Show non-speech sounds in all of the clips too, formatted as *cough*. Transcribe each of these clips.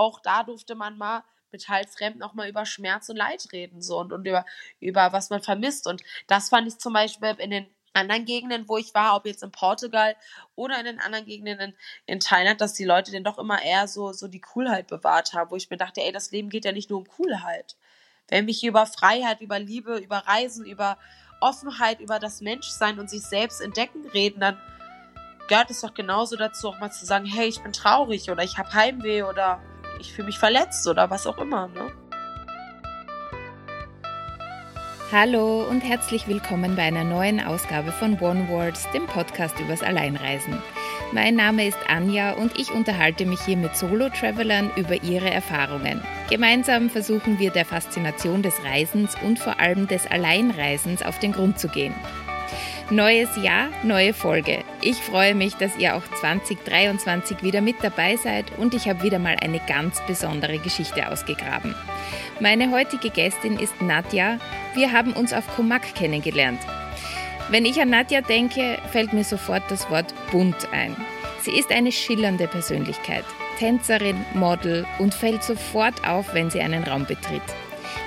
auch da durfte man mal mit Halsremd nochmal über Schmerz und Leid reden so und, und über, über was man vermisst. Und das fand ich zum Beispiel in den anderen Gegenden, wo ich war, ob jetzt in Portugal oder in den anderen Gegenden in, in Thailand, dass die Leute dann doch immer eher so, so die Coolheit bewahrt haben, wo ich mir dachte, ey, das Leben geht ja nicht nur um Coolheit. Wenn hier über Freiheit, über Liebe, über Reisen, über Offenheit, über das Menschsein und sich selbst entdecken reden, dann gehört es doch genauso dazu, auch mal zu sagen, hey, ich bin traurig oder ich habe Heimweh oder ich fühle mich verletzt oder was auch immer. Ne? Hallo und herzlich willkommen bei einer neuen Ausgabe von One Words, dem Podcast übers Alleinreisen. Mein Name ist Anja und ich unterhalte mich hier mit Solo-Travelern über ihre Erfahrungen. Gemeinsam versuchen wir der Faszination des Reisens und vor allem des Alleinreisens auf den Grund zu gehen. Neues Jahr, neue Folge. Ich freue mich, dass ihr auch 2023 wieder mit dabei seid und ich habe wieder mal eine ganz besondere Geschichte ausgegraben. Meine heutige Gästin ist Nadja. Wir haben uns auf Komak kennengelernt. Wenn ich an Nadja denke, fällt mir sofort das Wort bunt ein. Sie ist eine schillernde Persönlichkeit, Tänzerin, Model und fällt sofort auf, wenn sie einen Raum betritt.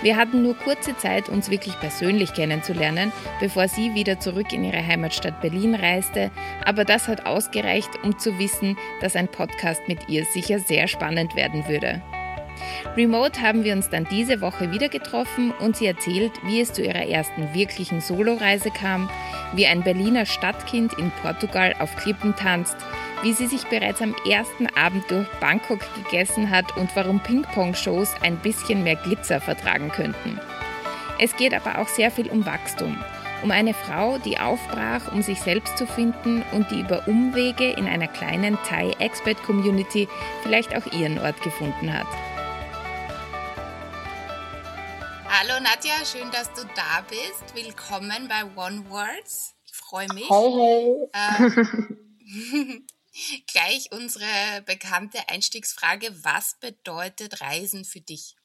Wir hatten nur kurze Zeit, uns wirklich persönlich kennenzulernen, bevor sie wieder zurück in ihre Heimatstadt Berlin reiste, aber das hat ausgereicht, um zu wissen, dass ein Podcast mit ihr sicher sehr spannend werden würde. Remote haben wir uns dann diese Woche wieder getroffen und sie erzählt, wie es zu ihrer ersten wirklichen Soloreise kam, wie ein Berliner Stadtkind in Portugal auf Klippen tanzt, wie sie sich bereits am ersten Abend durch Bangkok gegessen hat und warum Ping-Pong-Shows ein bisschen mehr Glitzer vertragen könnten. Es geht aber auch sehr viel um Wachstum, um eine Frau, die aufbrach, um sich selbst zu finden und die über Umwege in einer kleinen Thai-Expert-Community vielleicht auch ihren Ort gefunden hat. Hallo Nadja, schön, dass du da bist. Willkommen bei One Words. Ich freue mich. Hey, hey. Ähm, *laughs* *laughs* Gleich unsere bekannte Einstiegsfrage, was bedeutet Reisen für dich?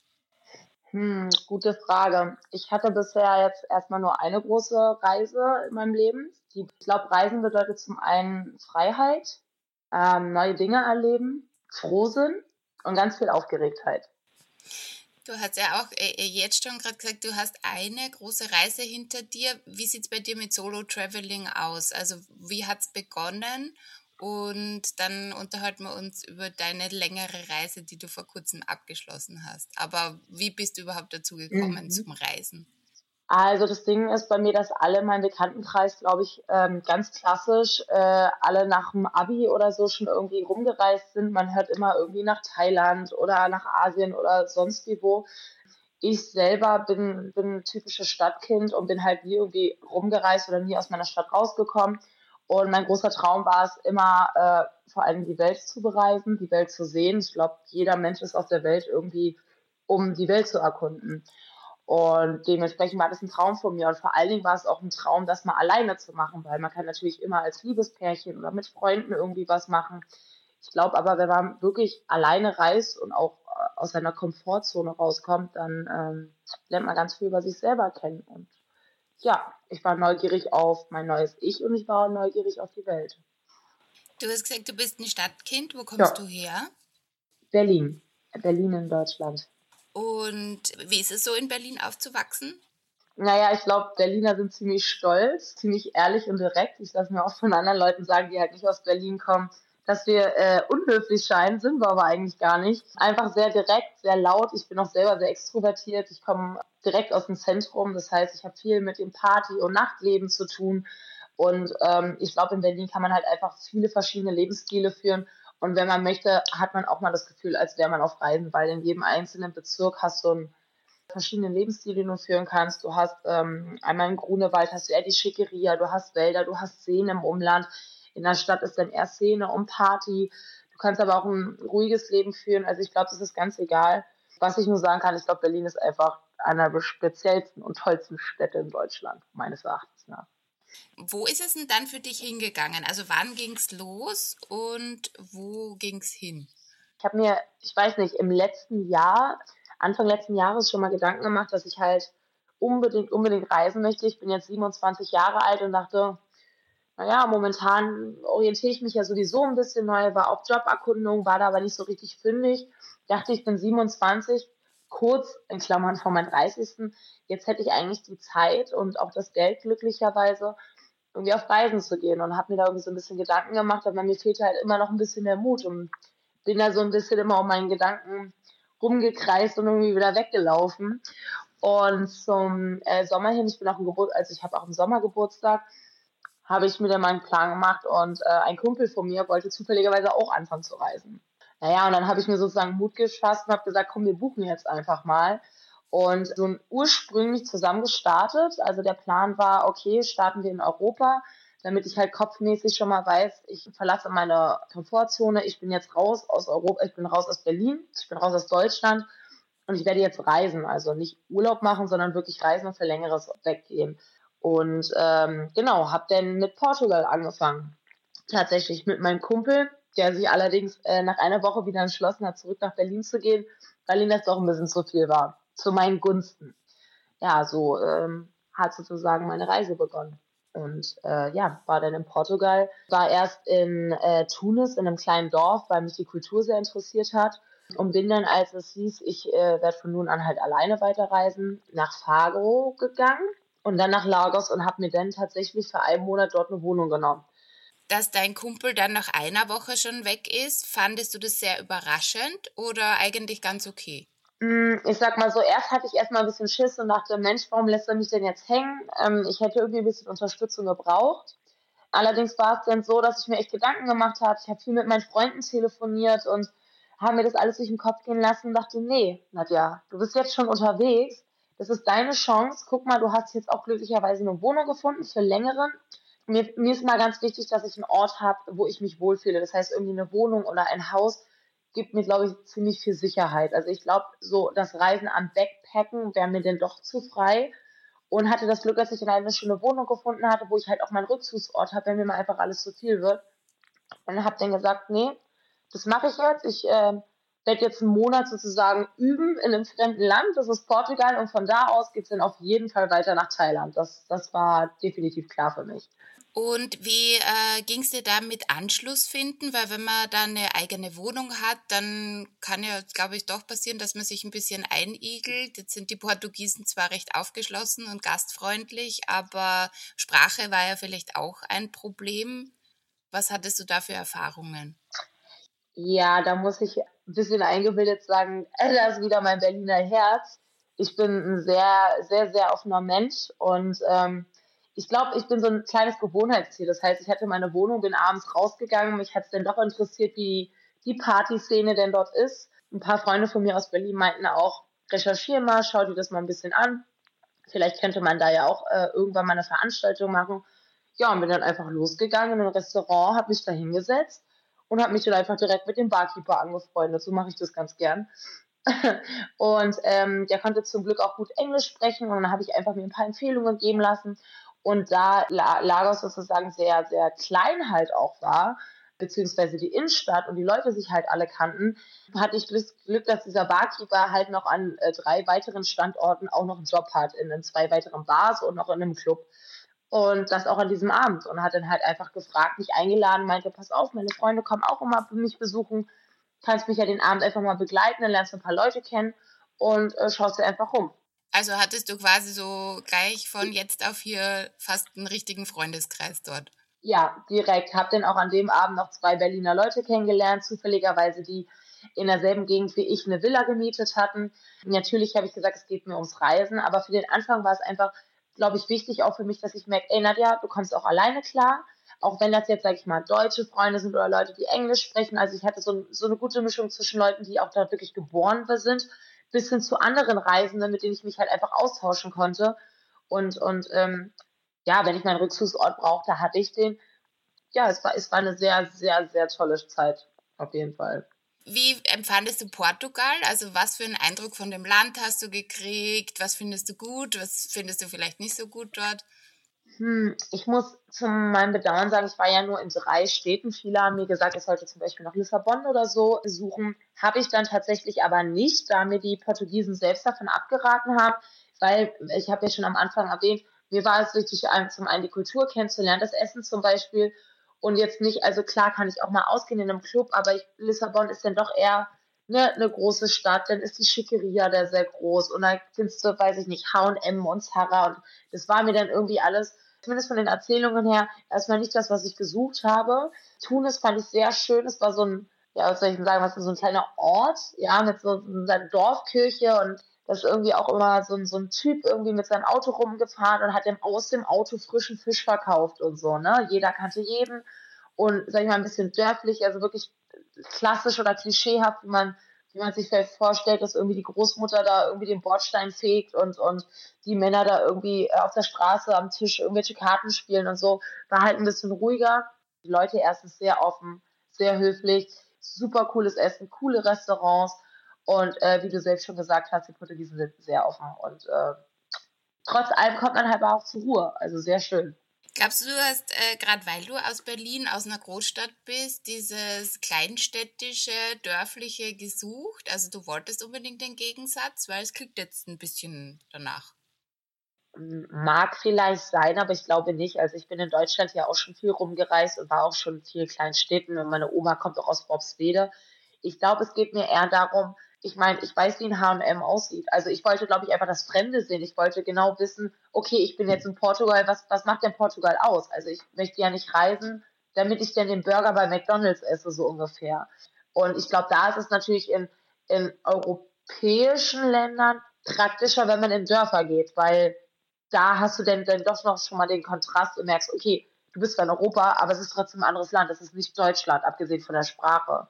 Hm, gute Frage. Ich hatte bisher jetzt erstmal nur eine große Reise in meinem Leben. Ich glaube, Reisen bedeutet zum einen Freiheit, ähm, neue Dinge erleben, Frohsinn und ganz viel Aufgeregtheit. Du hast ja auch äh, äh jetzt schon gerade gesagt, du hast eine große Reise hinter dir. Wie sieht es bei dir mit Solo-Traveling aus? Also wie hat es begonnen und dann unterhalten wir uns über deine längere Reise, die du vor kurzem abgeschlossen hast. Aber wie bist du überhaupt dazu gekommen mhm. zum Reisen? Also das Ding ist bei mir, dass alle in meinem Bekanntenkreis, glaube ich, ähm, ganz klassisch, äh, alle nach dem Abi oder so schon irgendwie rumgereist sind. Man hört immer irgendwie nach Thailand oder nach Asien oder sonst wie wo. Ich selber bin, bin ein typisches Stadtkind und bin halt nie irgendwie rumgereist oder nie aus meiner Stadt rausgekommen und mein großer Traum war es immer, äh, vor allem die Welt zu bereisen, die Welt zu sehen. Ich glaube, jeder Mensch ist auf der Welt irgendwie, um die Welt zu erkunden. Und dementsprechend war das ein Traum von mir. Und vor allen Dingen war es auch ein Traum, das mal alleine zu machen, weil man kann natürlich immer als Liebespärchen oder mit Freunden irgendwie was machen. Ich glaube aber, wenn man wirklich alleine reist und auch äh, aus seiner Komfortzone rauskommt, dann ähm, lernt man ganz viel über sich selber kennen. Und ja, ich war neugierig auf mein neues Ich und ich war neugierig auf die Welt. Du hast gesagt, du bist ein Stadtkind. Wo kommst ja. du her? Berlin. Berlin in Deutschland. Und wie ist es so, in Berlin aufzuwachsen? Naja, ich glaube, Berliner sind ziemlich stolz, ziemlich ehrlich und direkt. Ich lasse mir auch von anderen Leuten sagen, die halt nicht aus Berlin kommen, dass wir äh, unhöflich scheinen, sind wir aber eigentlich gar nicht. Einfach sehr direkt, sehr laut. Ich bin auch selber sehr extrovertiert. Ich komme direkt aus dem Zentrum. Das heißt, ich habe viel mit dem Party- und Nachtleben zu tun. Und ähm, ich glaube, in Berlin kann man halt einfach viele verschiedene Lebensstile führen. Und wenn man möchte, hat man auch mal das Gefühl, als wäre man auf Reisen, weil in jedem einzelnen Bezirk hast du einen verschiedenen Lebensstile, den du führen kannst. Du hast ähm, einmal in Grunewald hast du eher die Schickeria, du hast Wälder, du hast Seen im Umland in der Stadt ist dann eher Szene und Party. Du kannst aber auch ein ruhiges Leben führen. Also ich glaube, das ist ganz egal. Was ich nur sagen kann, ich glaube, Berlin ist einfach einer der speziellsten und tollsten Städte in Deutschland, meines Erachtens nach. Wo ist es denn dann für dich hingegangen? Also wann ging es los und wo ging es hin? Ich habe mir, ich weiß nicht, im letzten Jahr, Anfang letzten Jahres schon mal Gedanken gemacht, dass ich halt unbedingt, unbedingt reisen möchte. Ich bin jetzt 27 Jahre alt und dachte, naja, momentan orientiere ich mich ja sowieso ein bisschen neu, war auf Joberkundung, war da aber nicht so richtig fündig. Dachte, ich bin 27, kurz in Klammern vor meinem 30. Jetzt hätte ich eigentlich die Zeit und auch das Geld glücklicherweise, irgendwie auf Reisen zu gehen und habe mir da irgendwie so ein bisschen Gedanken gemacht, aber mir fehlt halt immer noch ein bisschen der Mut und bin da so ein bisschen immer um meinen Gedanken rumgekreist und irgendwie wieder weggelaufen. Und zum äh, Sommer hin, ich bin auch im Geburt, also ich habe auch im Sommer Geburtstag, habe ich mir dann mal einen Plan gemacht und äh, ein Kumpel von mir wollte zufälligerweise auch anfangen zu reisen. Naja, und dann habe ich mir sozusagen Mut gefasst und habe gesagt, komm, wir buchen jetzt einfach mal. Und so ursprünglich zusammen gestartet. Also der Plan war, okay, starten wir in Europa, damit ich halt kopfmäßig schon mal weiß, ich verlasse meine Komfortzone, ich bin jetzt raus aus Europa, ich bin raus aus Berlin, ich bin raus aus Deutschland und ich werde jetzt reisen. Also nicht Urlaub machen, sondern wirklich reisen und für längeres weggehen. Und ähm, genau, habe dann mit Portugal angefangen. Tatsächlich mit meinem Kumpel, der sich allerdings äh, nach einer Woche wieder entschlossen hat, zurück nach Berlin zu gehen, weil ihm das doch ein bisschen zu viel war. Zu meinen Gunsten. Ja, so ähm, hat sozusagen meine Reise begonnen. Und äh, ja, war dann in Portugal, war erst in äh, Tunis, in einem kleinen Dorf, weil mich die Kultur sehr interessiert hat. Und bin dann, als es hieß, ich äh, werde von nun an halt alleine weiterreisen, nach Fagro gegangen und dann nach Lagos und habe mir dann tatsächlich für einen Monat dort eine Wohnung genommen. Dass dein Kumpel dann nach einer Woche schon weg ist, fandest du das sehr überraschend oder eigentlich ganz okay? Mm, ich sag mal so, erst hatte ich erstmal ein bisschen Schiss und dachte, Mensch, warum lässt er mich denn jetzt hängen? Ähm, ich hätte irgendwie ein bisschen Unterstützung gebraucht. Allerdings war es dann so, dass ich mir echt Gedanken gemacht habe. Ich habe viel mit meinen Freunden telefoniert und habe mir das alles durch den Kopf gehen lassen und dachte, nee, Nadja, du bist jetzt schon unterwegs das ist deine Chance. Guck mal, du hast jetzt auch glücklicherweise eine Wohnung gefunden für längeren. Mir, mir ist mal ganz wichtig, dass ich einen Ort habe, wo ich mich wohlfühle. Das heißt, irgendwie eine Wohnung oder ein Haus gibt mir, glaube ich, ziemlich viel Sicherheit. Also ich glaube, so das Reisen am Backpacken wäre mir denn doch zu frei. Und hatte das Glück, dass ich in eine schöne Wohnung gefunden hatte, wo ich halt auch meinen Rückzugsort habe, wenn mir mal einfach alles zu viel wird. Und habe dann gesagt, nee, das mache ich jetzt. Ich äh, werde jetzt einen Monat sozusagen üben in einem fremden Land, das ist Portugal, und von da aus geht es dann auf jeden Fall weiter nach Thailand. Das, das war definitiv klar für mich. Und wie äh, ging es dir da mit Anschluss finden? Weil wenn man da eine eigene Wohnung hat, dann kann ja, glaube ich, doch passieren, dass man sich ein bisschen einigelt. Jetzt sind die Portugiesen zwar recht aufgeschlossen und gastfreundlich, aber Sprache war ja vielleicht auch ein Problem. Was hattest du da für Erfahrungen? Ja, da muss ich ein bisschen eingebildet sagen, äh, *laughs* da ist wieder mein Berliner Herz. Ich bin ein sehr, sehr, sehr offener Mensch und ähm, ich glaube, ich bin so ein kleines Gewohnheitstier. Das heißt, ich hatte meine Wohnung, bin abends rausgegangen, mich hat es dann doch interessiert, wie die Partyszene denn dort ist. Ein paar Freunde von mir aus Berlin meinten auch, recherchiere mal, schau dir das mal ein bisschen an. Vielleicht könnte man da ja auch äh, irgendwann mal eine Veranstaltung machen. Ja, und bin dann einfach losgegangen in ein Restaurant, habe mich da hingesetzt und habe mich dann einfach direkt mit dem Barkeeper angefreundet. So mache ich das ganz gern. *laughs* und ähm, der konnte zum Glück auch gut Englisch sprechen und dann habe ich einfach mir ein paar Empfehlungen geben lassen. Und da Lagos sozusagen sehr, sehr klein halt auch war, beziehungsweise die Innenstadt und die Leute sich halt alle kannten, hatte ich das Glück, dass dieser Barkeeper halt noch an äh, drei weiteren Standorten auch noch einen Job hat, in, in zwei weiteren Bars und noch in einem Club. Und das auch an diesem Abend. Und hat dann halt einfach gefragt, mich eingeladen, meinte, pass auf, meine Freunde kommen auch immer mich besuchen. Kannst mich ja den Abend einfach mal begleiten, dann lernst du ein paar Leute kennen und äh, schaust dir einfach rum. Also hattest du quasi so gleich von jetzt auf hier fast einen richtigen Freundeskreis dort. Ja, direkt. Hab dann auch an dem Abend noch zwei Berliner Leute kennengelernt, zufälligerweise, die in derselben Gegend wie ich eine Villa gemietet hatten. Natürlich habe ich gesagt, es geht mir ums Reisen, aber für den Anfang war es einfach glaube ich, wichtig auch für mich, dass ich merke, ey Nadja, du kommst auch alleine klar. Auch wenn das jetzt, sag ich mal, deutsche Freunde sind oder Leute, die Englisch sprechen. Also ich hatte so, so eine gute Mischung zwischen Leuten, die auch da wirklich geboren sind, bis hin zu anderen Reisenden, mit denen ich mich halt einfach austauschen konnte. Und, und ähm, ja, wenn ich meinen Rückzugsort brauchte, hatte ich den. Ja, es war, es war eine sehr, sehr, sehr tolle Zeit. Auf jeden Fall. Wie empfandest du Portugal? Also was für einen Eindruck von dem Land hast du gekriegt? Was findest du gut? Was findest du vielleicht nicht so gut dort? Hm, ich muss zu meinem Bedauern sagen, ich war ja nur in drei Städten. Viele haben mir gesagt, ich sollte zum Beispiel nach Lissabon oder so besuchen. Habe ich dann tatsächlich aber nicht, da mir die Portugiesen selbst davon abgeraten haben, weil ich habe ja schon am Anfang erwähnt, mir war es wichtig, zum einen die Kultur kennenzulernen, das Essen zum Beispiel. Und jetzt nicht, also klar kann ich auch mal ausgehen in einem Club, aber ich, Lissabon ist dann doch eher ne, eine große Stadt, dann ist die Schickeria da sehr groß. Und da findest du, weiß ich nicht, H&M und Zara. Und das war mir dann irgendwie alles, zumindest von den Erzählungen her, erstmal nicht das, was ich gesucht habe. Tunis fand ich sehr schön, es war so ein, ja, was soll ich sagen, was so ein kleiner Ort, ja, mit so, einer Dorfkirche und ist irgendwie auch immer so ein, so ein Typ irgendwie mit seinem Auto rumgefahren und hat dem aus dem Auto frischen Fisch verkauft und so, ne? Jeder kannte jeden und, sag ich mal, ein bisschen dörflich, also wirklich klassisch oder klischeehaft, wie man, wie man sich vielleicht vorstellt, dass irgendwie die Großmutter da irgendwie den Bordstein fegt und, und die Männer da irgendwie äh, auf der Straße am Tisch irgendwelche Karten spielen und so, war halt ein bisschen ruhiger. Die Leute erstens sehr offen, sehr höflich, super cooles Essen, coole Restaurants und äh, wie du selbst schon gesagt hast, die Portugiesen sind sehr offen und äh, trotz allem kommt man halt auch zur Ruhe, also sehr schön. Glaubst du, du hast, äh, gerade weil du aus Berlin, aus einer Großstadt bist, dieses kleinstädtische, dörfliche gesucht? Also du wolltest unbedingt den Gegensatz, weil es klingt jetzt ein bisschen danach. Mag vielleicht sein, aber ich glaube nicht. Also ich bin in Deutschland ja auch schon viel rumgereist und war auch schon in vielen kleinen Städten und meine Oma kommt auch aus Bobswede. Ich glaube, es geht mir eher darum, ich meine, ich weiß, wie ein H&M aussieht. Also ich wollte, glaube ich, einfach das Fremde sehen. Ich wollte genau wissen, okay, ich bin jetzt in Portugal, was, was macht denn Portugal aus? Also ich möchte ja nicht reisen, damit ich dann den Burger bei McDonalds esse, so ungefähr. Und ich glaube, da ist es natürlich in, in europäischen Ländern praktischer, wenn man in Dörfer geht, weil da hast du dann, dann doch noch schon mal den Kontrast und merkst, okay, du bist zwar in Europa, aber es ist trotzdem ein anderes Land. Es ist nicht Deutschland, abgesehen von der Sprache.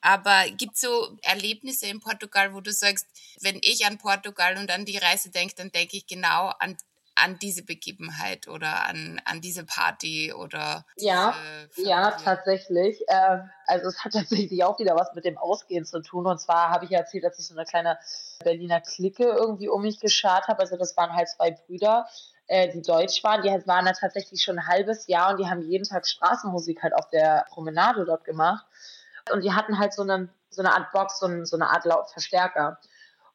Aber gibt es so Erlebnisse in Portugal, wo du sagst, wenn ich an Portugal und an die Reise denke, dann denke ich genau an, an diese Begebenheit oder an, an diese Party oder ja ja tatsächlich. Äh, also es hat *laughs* tatsächlich auch wieder was mit dem Ausgehen zu tun. Und zwar habe ich ja erzählt dass ich so eine kleine Berliner Clique irgendwie um mich geschart habe. Also das waren halt zwei Brüder äh, die deutsch waren. Die waren da tatsächlich schon ein halbes Jahr und die haben jeden Tag Straßenmusik halt auf der Promenade dort gemacht und die hatten halt so eine, so eine Art Box, so, so eine Art Lautverstärker.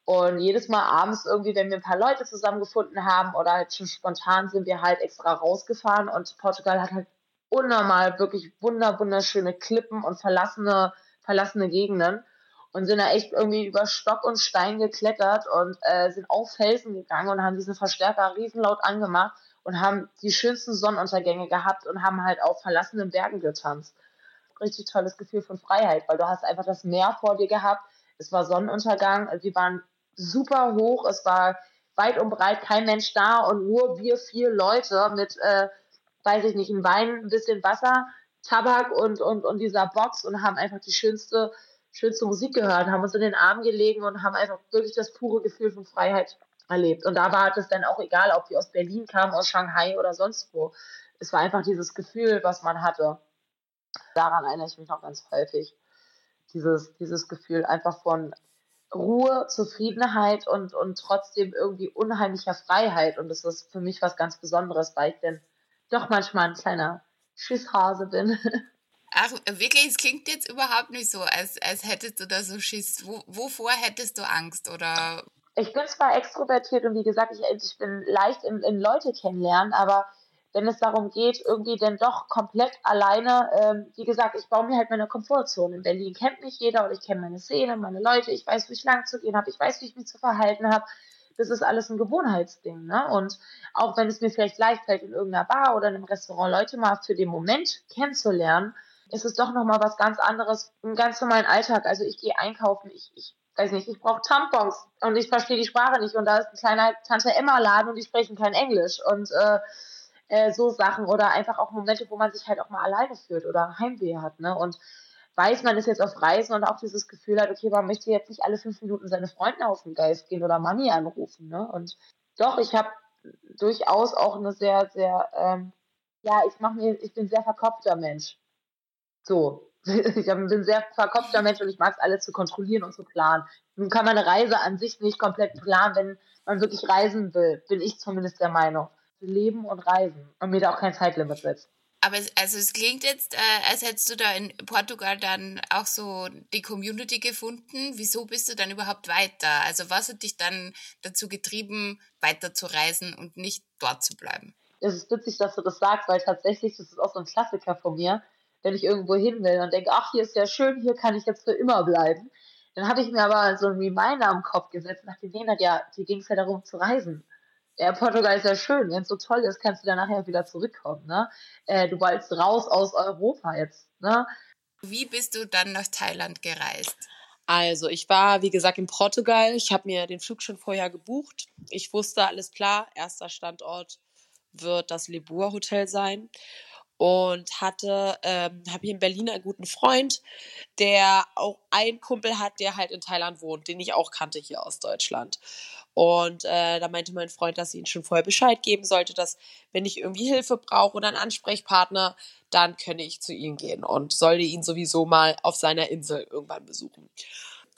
Und jedes Mal abends irgendwie, wenn wir ein paar Leute zusammengefunden haben oder halt schon spontan sind wir halt extra rausgefahren und Portugal hat halt unnormal wirklich wunder, wunderschöne Klippen und verlassene, verlassene Gegenden und sind da echt irgendwie über Stock und Stein geklettert und äh, sind auf Felsen gegangen und haben diesen Verstärker riesenlaut angemacht und haben die schönsten Sonnenuntergänge gehabt und haben halt auf verlassenen Bergen getanzt richtig tolles Gefühl von Freiheit, weil du hast einfach das Meer vor dir gehabt. Es war Sonnenuntergang, wir waren super hoch, es war weit und breit kein Mensch da und nur wir vier Leute mit, äh, weiß ich nicht, ein Wein, ein bisschen Wasser, Tabak und, und, und dieser Box und haben einfach die schönste, schönste Musik gehört, haben uns in den Arm gelegen und haben einfach wirklich das pure Gefühl von Freiheit erlebt. Und da war es dann auch egal, ob die aus Berlin kamen, aus Shanghai oder sonst wo. Es war einfach dieses Gefühl, was man hatte. Daran erinnere ich mich noch ganz häufig. Dieses, dieses Gefühl einfach von Ruhe, Zufriedenheit und, und trotzdem irgendwie unheimlicher Freiheit. Und das ist für mich was ganz Besonderes, weil ich denn doch manchmal ein kleiner Schisshase bin. *laughs* Ach, wirklich, es klingt jetzt überhaupt nicht so, als, als hättest du da so Schiss. Wo, wovor hättest du Angst? Oder? Ich bin zwar extrovertiert und wie gesagt, ich, ich bin leicht in, in Leute kennenlernen, aber wenn es darum geht, irgendwie dann doch komplett alleine, ähm, wie gesagt, ich baue mir halt meine Komfortzone. In Berlin kennt mich jeder und ich kenne meine Szene, meine Leute, ich weiß, wie ich lang zu gehen habe, ich weiß, wie ich mich zu verhalten habe. Das ist alles ein Gewohnheitsding, ne? Und auch wenn es mir vielleicht leicht fällt, in irgendeiner Bar oder in einem Restaurant Leute mal für den Moment kennenzulernen, ist es doch nochmal was ganz anderes im ganz normalen Alltag. Also ich gehe einkaufen, ich, ich weiß nicht, ich brauche Tampons und ich verstehe die Sprache nicht und da ist ein kleiner Tante Emma Laden und die sprechen kein Englisch und äh, äh, so Sachen oder einfach auch Momente, wo man sich halt auch mal alleine fühlt oder Heimweh hat, ne? Und weiß, man ist jetzt auf Reisen und auch dieses Gefühl hat, okay, man möchte jetzt nicht alle fünf Minuten seine Freunde auf den Geist gehen oder Mami anrufen, ne? Und doch, ich habe durchaus auch eine sehr, sehr, ähm, ja, ich mache mir, ich bin sehr verkopfter Mensch. So. *laughs* Ich bin sehr verkopfter Mensch und ich mag es alles zu kontrollieren und zu planen. Nun kann man eine Reise an sich nicht komplett planen, wenn man wirklich reisen will, bin ich zumindest der Meinung leben und reisen und mir da auch kein Zeitlimit setzt. Aber es, also es klingt jetzt, äh, als hättest du da in Portugal dann auch so die Community gefunden. Wieso bist du dann überhaupt weiter? Also was hat dich dann dazu getrieben, weiter zu reisen und nicht dort zu bleiben? Es ist witzig, dass du das sagst, weil tatsächlich, das ist auch so ein Klassiker von mir, wenn ich irgendwo hin will und denke, ach, hier ist ja schön, hier kann ich jetzt für immer bleiben. Dann hatte ich mir aber so ein Reminder am Kopf gesetzt und dachte, nee, ja, hier ging es ja darum zu reisen ja, Portugal ist ja schön. Wenn es so toll ist, kannst du dann nachher wieder zurückkommen. Ne? Äh, du wolltest raus aus Europa jetzt. Ne? Wie bist du dann nach Thailand gereist? Also, ich war, wie gesagt, in Portugal. Ich habe mir den Flug schon vorher gebucht. Ich wusste, alles klar, erster Standort wird das Lebur Hotel sein. Und hatte, ähm, habe hier in Berlin einen guten Freund, der auch einen Kumpel hat, der halt in Thailand wohnt, den ich auch kannte hier aus Deutschland. Und äh, da meinte mein Freund, dass ich ihn schon vorher Bescheid geben sollte, dass wenn ich irgendwie Hilfe brauche oder einen Ansprechpartner, dann könne ich zu ihm gehen und sollte ihn sowieso mal auf seiner Insel irgendwann besuchen.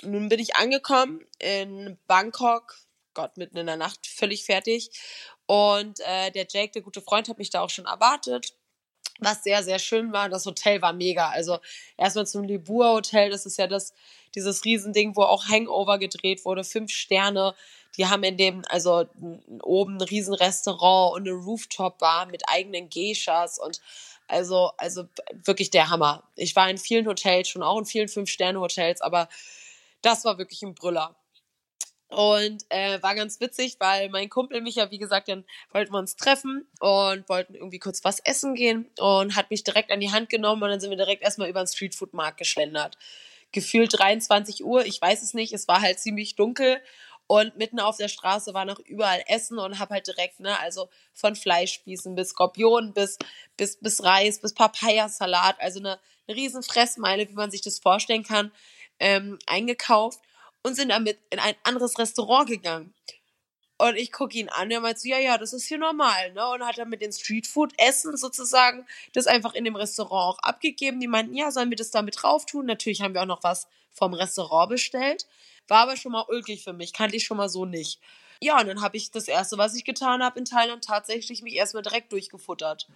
Nun bin ich angekommen in Bangkok, Gott, mitten in der Nacht, völlig fertig. Und äh, der Jake, der gute Freund, hat mich da auch schon erwartet was sehr, sehr schön war. Das Hotel war mega. Also erstmal zum Libur Hotel, das ist ja das, dieses Riesending, wo auch Hangover gedreht wurde, fünf Sterne. Die haben in dem, also oben ein Riesenrestaurant und eine Rooftop-Bar mit eigenen Geishas und also, also wirklich der Hammer. Ich war in vielen Hotels, schon auch in vielen Fünf-Sterne-Hotels, aber das war wirklich ein Brüller. Und äh, war ganz witzig, weil mein Kumpel mich ja, wie gesagt, dann wollten wir uns treffen und wollten irgendwie kurz was essen gehen und hat mich direkt an die Hand genommen und dann sind wir direkt erstmal über den Streetfood-Markt geschlendert. Gefühlt 23 Uhr, ich weiß es nicht, es war halt ziemlich dunkel und mitten auf der Straße war noch überall Essen und hab halt direkt, ne, also von Fleischspießen bis Skorpion bis, bis, bis Reis, bis Papayasalat, also eine, eine riesen Fressmeile, wie man sich das vorstellen kann, ähm, eingekauft und sind damit in ein anderes Restaurant gegangen. Und ich gucke ihn an, er meint so, ja, ja, das ist hier normal, ne? Und hat dann mit den Streetfood-Essen sozusagen das einfach in dem Restaurant auch abgegeben. Die meinten, ja, sollen wir das da mit drauf tun? Natürlich haben wir auch noch was vom Restaurant bestellt. War aber schon mal ulkig für mich, kannte ich schon mal so nicht. Ja, und dann habe ich das erste, was ich getan habe in Thailand, tatsächlich mich erstmal direkt durchgefuttert.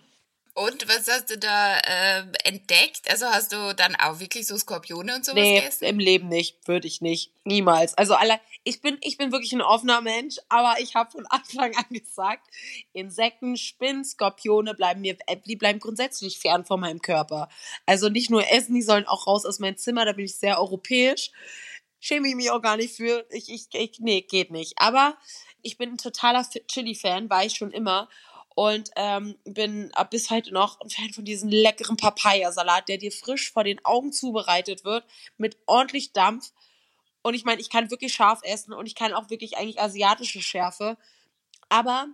Und was hast du da äh, entdeckt? Also hast du dann auch wirklich so Skorpione und sowas nee, gegessen? im Leben nicht, würde ich nicht, niemals. Also alle, ich bin, ich bin wirklich ein offener Mensch, aber ich habe von *laughs* Anfang an gesagt, Insekten, Spinnen, Skorpione bleiben mir, äh, die bleiben grundsätzlich fern von meinem Körper. Also nicht nur essen, die sollen auch raus aus meinem Zimmer. Da bin ich sehr europäisch, schäme ich mich auch gar nicht für. Ich, ich, ich nee, geht nicht. Aber ich bin ein totaler Chili-Fan, war ich schon immer und ähm, bin ab bis heute noch ein Fan von diesem leckeren Papayasalat, der dir frisch vor den Augen zubereitet wird, mit ordentlich Dampf. Und ich meine, ich kann wirklich scharf essen und ich kann auch wirklich eigentlich asiatische Schärfe. Aber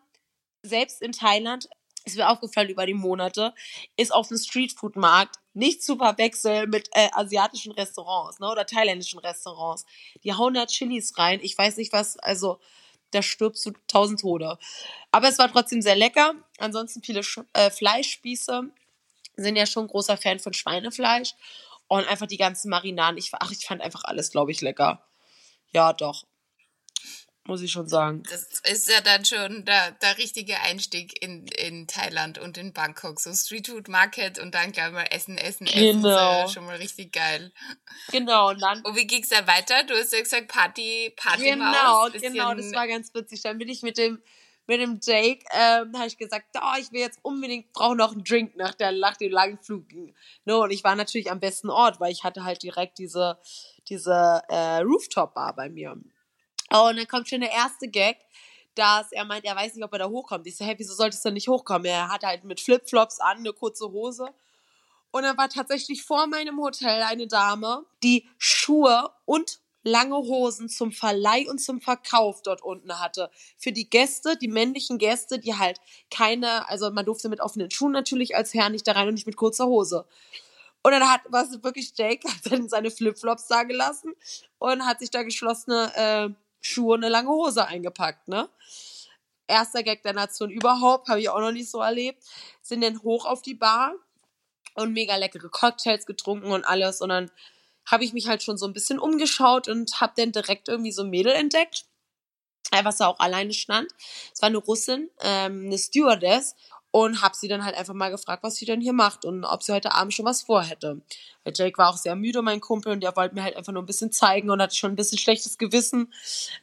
selbst in Thailand, ist mir aufgefallen über die Monate, ist auf dem Streetfood-Markt nicht zu verwechseln mit äh, asiatischen Restaurants ne, oder thailändischen Restaurants. Die hauen da Chilis rein. Ich weiß nicht was, also da stirbst du tausend Tode. Aber es war trotzdem sehr lecker. Ansonsten viele Sch äh, Fleischspieße. Sind ja schon großer Fan von Schweinefleisch. Und einfach die ganzen Marinaden. Ich, ach, ich fand einfach alles, glaube ich, lecker. Ja, doch muss ich schon sagen. Das ist ja dann schon der, der richtige Einstieg in, in Thailand und in Bangkok. So Street Food Market und dann gleich mal Essen, Essen, Essen. Genau. Das ist ja schon mal richtig geil. Genau. Und, dann, und wie ging's dann weiter? Du hast ja gesagt Party, Party Genau, genau, das war ganz witzig. Dann bin ich mit dem mit dem Jake, ähm, habe ich gesagt, oh, ich will jetzt unbedingt, brauche noch einen Drink nach, der, nach dem langen Flug. No, und ich war natürlich am besten Ort, weil ich hatte halt direkt diese, diese äh, Rooftop-Bar bei mir. Oh, und dann kommt schon der erste Gag, dass er meint, er weiß nicht, ob er da hochkommt. Ich so, hey, wieso solltest du nicht hochkommen? Er hat halt mit Flipflops an, eine kurze Hose. Und dann war tatsächlich vor meinem Hotel eine Dame, die Schuhe und lange Hosen zum Verleih und zum Verkauf dort unten hatte. Für die Gäste, die männlichen Gäste, die halt keine, also man durfte mit offenen Schuhen natürlich als Herr nicht da rein und nicht mit kurzer Hose. Und dann hat, was wirklich Jake, hat dann seine Flipflops da gelassen und hat sich da geschlossene, äh, Schuhe und eine lange Hose eingepackt, ne? Erster Gag der Nation überhaupt, habe ich auch noch nicht so erlebt. Sind dann hoch auf die Bar und mega leckere Cocktails getrunken und alles. Und dann habe ich mich halt schon so ein bisschen umgeschaut und habe dann direkt irgendwie so ein Mädel entdeckt, was da auch alleine stand. Es war eine Russin, ähm, eine Stewardess. Und habe sie dann halt einfach mal gefragt, was sie denn hier macht und ob sie heute Abend schon was vorhätte. Weil Jake war auch sehr müde, mein Kumpel, und der wollte mir halt einfach nur ein bisschen zeigen und hatte schon ein bisschen schlechtes Gewissen,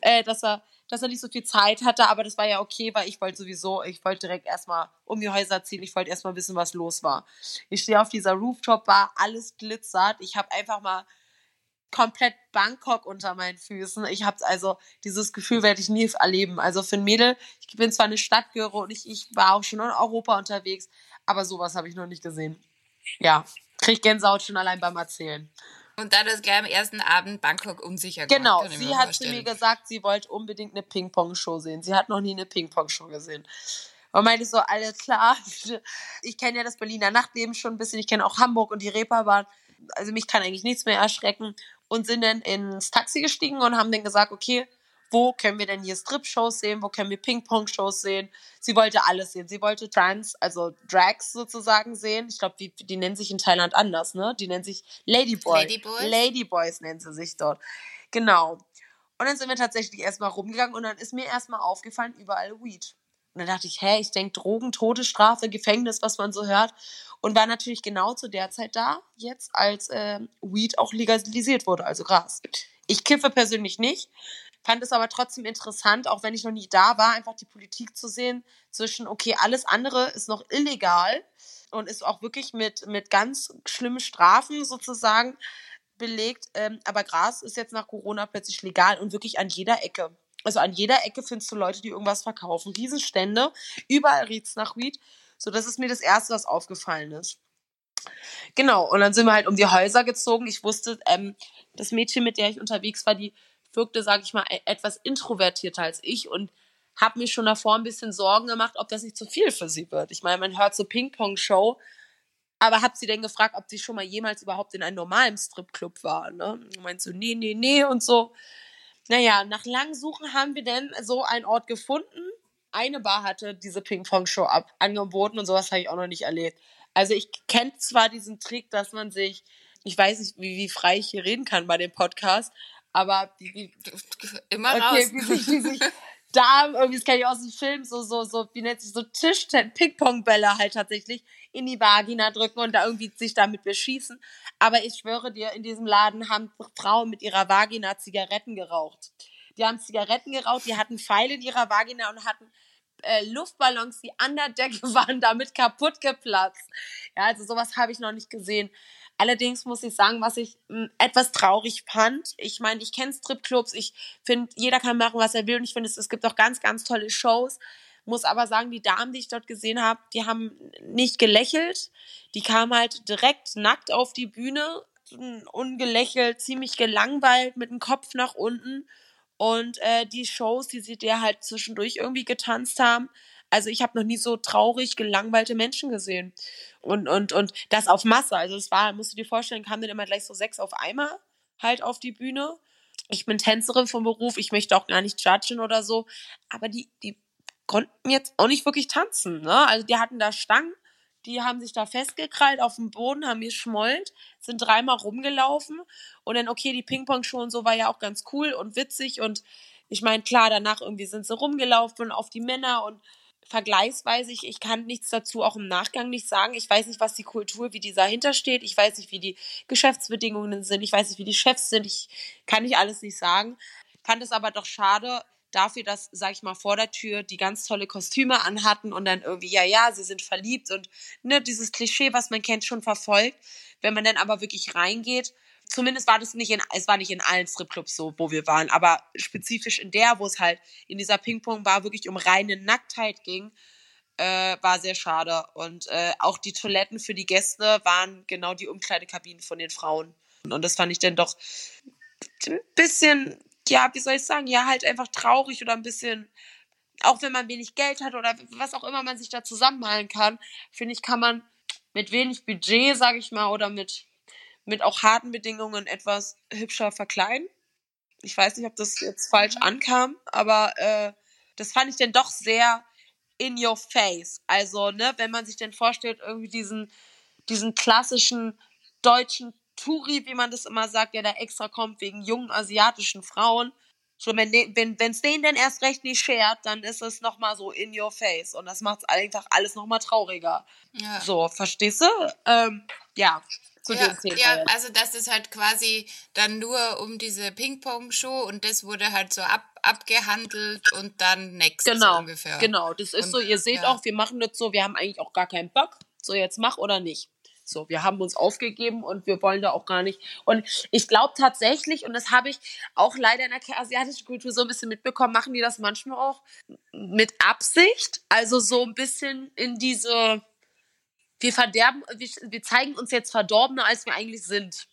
äh, dass er dass er nicht so viel Zeit hatte, aber das war ja okay, weil ich wollte sowieso, ich wollte direkt erstmal um die Häuser ziehen, ich wollte erstmal wissen, was los war. Ich stehe auf dieser Rooftop-Bar, alles glitzert, ich habe einfach mal komplett Bangkok unter meinen Füßen. Ich habe also dieses Gefühl werde ich nie erleben. Also für ein Mädel, ich bin zwar eine Stadtgöre und ich, ich war auch schon in Europa unterwegs, aber sowas habe ich noch nicht gesehen. Ja, krieg Gänsehaut schon allein beim Erzählen. Und da das gleich am ersten Abend Bangkok unsicher Genau, gemacht, sie hat zu mir gesagt, sie wollte unbedingt eine Ping-Pong-Show sehen. Sie hat noch nie eine Ping-Pong-Show gesehen. Und meinte so, alles klar, *laughs* ich kenne ja das Berliner Nachtleben schon ein bisschen, ich kenne auch Hamburg und die Reeperbahn. Also mich kann eigentlich nichts mehr erschrecken und sind dann ins Taxi gestiegen und haben dann gesagt, okay, wo können wir denn hier Strip-Shows sehen, wo können wir Ping-Pong-Shows sehen. Sie wollte alles sehen. Sie wollte Trans, also Drags sozusagen sehen. Ich glaube, die, die nennen sich in Thailand anders, ne? Die nennen sich Ladyboy. Ladyboys? Ladyboys nennen sie sich dort. Genau. Und dann sind wir tatsächlich erstmal rumgegangen und dann ist mir erstmal aufgefallen, überall Weed. Und dann dachte ich, hä, ich denke Drogen, Todesstrafe, Gefängnis, was man so hört. Und war natürlich genau zu der Zeit da, jetzt als äh, Weed auch legalisiert wurde, also Gras. Ich kiffe persönlich nicht, fand es aber trotzdem interessant, auch wenn ich noch nie da war, einfach die Politik zu sehen zwischen, okay, alles andere ist noch illegal und ist auch wirklich mit, mit ganz schlimmen Strafen sozusagen belegt. Ähm, aber Gras ist jetzt nach Corona plötzlich legal und wirklich an jeder Ecke. Also an jeder Ecke findest du Leute, die irgendwas verkaufen. Riesenstände. Überall riecht's nach Weed. So, das ist mir das Erste, was aufgefallen ist. Genau, und dann sind wir halt um die Häuser gezogen. Ich wusste, ähm, das Mädchen, mit der ich unterwegs war, die wirkte, sag ich mal, e-, etwas introvertierter als ich und habe mir schon davor ein bisschen Sorgen gemacht, ob das nicht zu viel für sie wird. Ich meine, man hört so Ping-Pong-Show, aber hab sie denn gefragt, ob sie schon mal jemals überhaupt in einem normalen Stripclub war. Ne? Und meint so, nee, nee, nee und so. Naja, nach langem Suchen haben wir dann so einen Ort gefunden. Eine Bar hatte diese Ping-Pong-Show angeboten und sowas habe ich auch noch nicht erlebt. Also ich kenne zwar diesen Trick, dass man sich, ich weiß nicht, wie, wie frei ich hier reden kann bei dem Podcast, aber die, die immer okay, raus. Wie sich, wie sich da, irgendwie, das kenne ich aus dem Film, so, so, so, wie nennt sich so Tisch, Ping-Pong-Bälle halt tatsächlich in die Vagina drücken und da irgendwie sich damit beschießen. Aber ich schwöre dir, in diesem Laden haben Frauen mit ihrer Vagina Zigaretten geraucht. Die haben Zigaretten geraucht, die hatten Pfeile in ihrer Vagina und hatten äh, Luftballons, die an der Decke *laughs* waren, damit kaputt geplatzt. Ja, also sowas habe ich noch nicht gesehen. Allerdings muss ich sagen, was ich mh, hm, etwas traurig fand. Ich meine, ich kenne Stripclubs, ich finde, jeder kann machen, was er will und ich finde, es, es gibt auch ganz, ganz tolle Shows. Muss aber sagen, die Damen, die ich dort gesehen habe, die haben nicht gelächelt. Die kamen halt direkt nackt auf die Bühne, ungelächelt, ziemlich gelangweilt, mit dem Kopf nach unten. Und äh, die Shows, die sie dir halt zwischendurch irgendwie getanzt haben, also ich habe noch nie so traurig gelangweilte Menschen gesehen. Und, und, und das auf Masse. Also es war, musst du dir vorstellen, kamen dann immer gleich so sechs auf einmal halt auf die Bühne. Ich bin Tänzerin vom Beruf, ich möchte auch gar nicht judgen oder so. Aber die, die konnten jetzt auch nicht wirklich tanzen. Ne? Also die hatten da Stangen, die haben sich da festgekrallt auf dem Boden, haben geschmollt, sind dreimal rumgelaufen und dann, okay, die Ping-Pong-Show und so war ja auch ganz cool und witzig und ich meine, klar, danach irgendwie sind sie rumgelaufen auf die Männer und vergleichsweise, ich, ich kann nichts dazu auch im Nachgang nicht sagen. Ich weiß nicht, was die Kultur, wie die dahinter steht. Ich weiß nicht, wie die Geschäftsbedingungen sind. Ich weiß nicht, wie die Chefs sind. Ich kann nicht alles nicht sagen. Fand es aber doch schade, dafür, dass, sag ich mal, vor der Tür die ganz tolle Kostüme anhatten und dann irgendwie, ja, ja, sie sind verliebt und ne, dieses Klischee, was man kennt, schon verfolgt. Wenn man dann aber wirklich reingeht, zumindest war das nicht in, es war nicht in allen Stripclubs so, wo wir waren, aber spezifisch in der, wo es halt in dieser Ping-Pong-Bar wirklich um reine Nacktheit ging, äh, war sehr schade. Und äh, auch die Toiletten für die Gäste waren genau die Umkleidekabinen von den Frauen. Und das fand ich dann doch ein bisschen ja, wie soll ich sagen, ja, halt einfach traurig oder ein bisschen, auch wenn man wenig Geld hat oder was auch immer man sich da zusammenmalen kann, finde ich, kann man mit wenig Budget, sage ich mal, oder mit, mit auch harten Bedingungen etwas hübscher verkleiden. Ich weiß nicht, ob das jetzt falsch ankam, aber äh, das fand ich dann doch sehr in your face. Also, ne, wenn man sich denn vorstellt, irgendwie diesen, diesen klassischen deutschen Turi, wie man das immer sagt, der da extra kommt wegen jungen asiatischen Frauen. So, wenn es wenn, wenn's denen denn erst recht nicht schert, dann ist es nochmal so in your face. Und das macht einfach alles nochmal trauriger. Ja. So, verstehst du? Ähm, ja, zu ja, dem Thema. Ja, also das ist halt quasi dann nur um diese Ping-Pong-Show und das wurde halt so ab, abgehandelt und dann next genau, ungefähr. Genau, das ist und, so, ihr seht ja. auch, wir machen das so, wir haben eigentlich auch gar keinen Bock. So, jetzt mach oder nicht. So, wir haben uns aufgegeben und wir wollen da auch gar nicht. Und ich glaube tatsächlich, und das habe ich auch leider in der asiatischen Kultur so ein bisschen mitbekommen, machen die das manchmal auch mit Absicht. Also so ein bisschen in diese, wir verderben, wir, wir zeigen uns jetzt verdorbener, als wir eigentlich sind.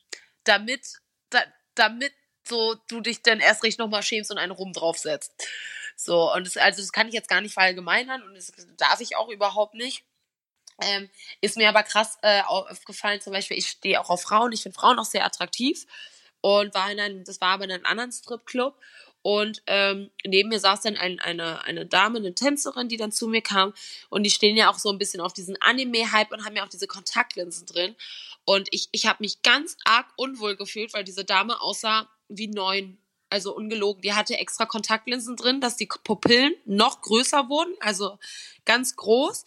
Damit, da, damit so du dich dann erst recht nochmal schämst und einen rum draufsetzt. So, und das, also das kann ich jetzt gar nicht verallgemeinern und das darf ich auch überhaupt nicht. Ähm, ist mir aber krass äh, aufgefallen, zum Beispiel, ich stehe auch auf Frauen, ich finde Frauen auch sehr attraktiv und war in einem, das war aber in einem anderen Stripclub und ähm, neben mir saß dann ein, eine, eine Dame, eine Tänzerin, die dann zu mir kam und die stehen ja auch so ein bisschen auf diesen Anime-Hype und haben ja auch diese Kontaktlinsen drin und ich, ich habe mich ganz arg unwohl gefühlt, weil diese Dame aussah wie neun, also ungelogen. Die hatte extra Kontaktlinsen drin, dass die Pupillen noch größer wurden, also ganz groß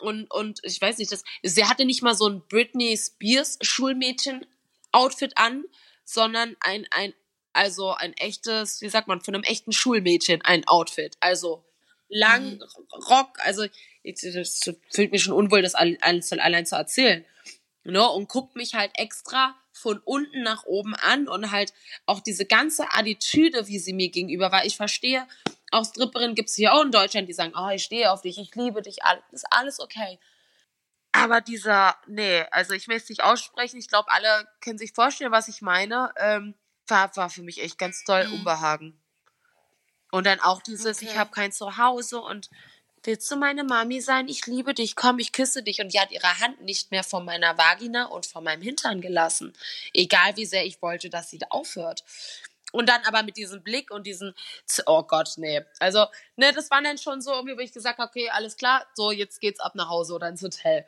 und, und ich weiß nicht, das, sie hatte nicht mal so ein Britney Spears Schulmädchen Outfit an, sondern ein, ein, also ein echtes, wie sagt man, von einem echten Schulmädchen ein Outfit. Also lang mhm. Rock, also das fühlt mich schon unwohl, das alles allein zu erzählen. Ne? Und guckt mich halt extra von unten nach oben an und halt auch diese ganze Attitüde, wie sie mir gegenüber war. Ich verstehe, auch Stripperinnen gibt es hier auch in Deutschland, die sagen, oh, ich stehe auf dich, ich liebe dich, alles, ist alles okay. Aber dieser, nee, also ich will es nicht aussprechen, ich glaube, alle können sich vorstellen, was ich meine, ähm, war, war für mich echt ganz toll mhm. Unbehagen. Und dann auch dieses, okay. ich habe kein Zuhause und willst du meine Mami sein? Ich liebe dich, komm, ich küsse dich. Und die hat ihre Hand nicht mehr von meiner Vagina und von meinem Hintern gelassen. Egal wie sehr ich wollte, dass sie da aufhört. Und dann aber mit diesem Blick und diesen, oh Gott, nee. Also, ne, das war dann schon so irgendwie, wo ich gesagt habe, okay, alles klar, so, jetzt geht's ab nach Hause oder ins Hotel.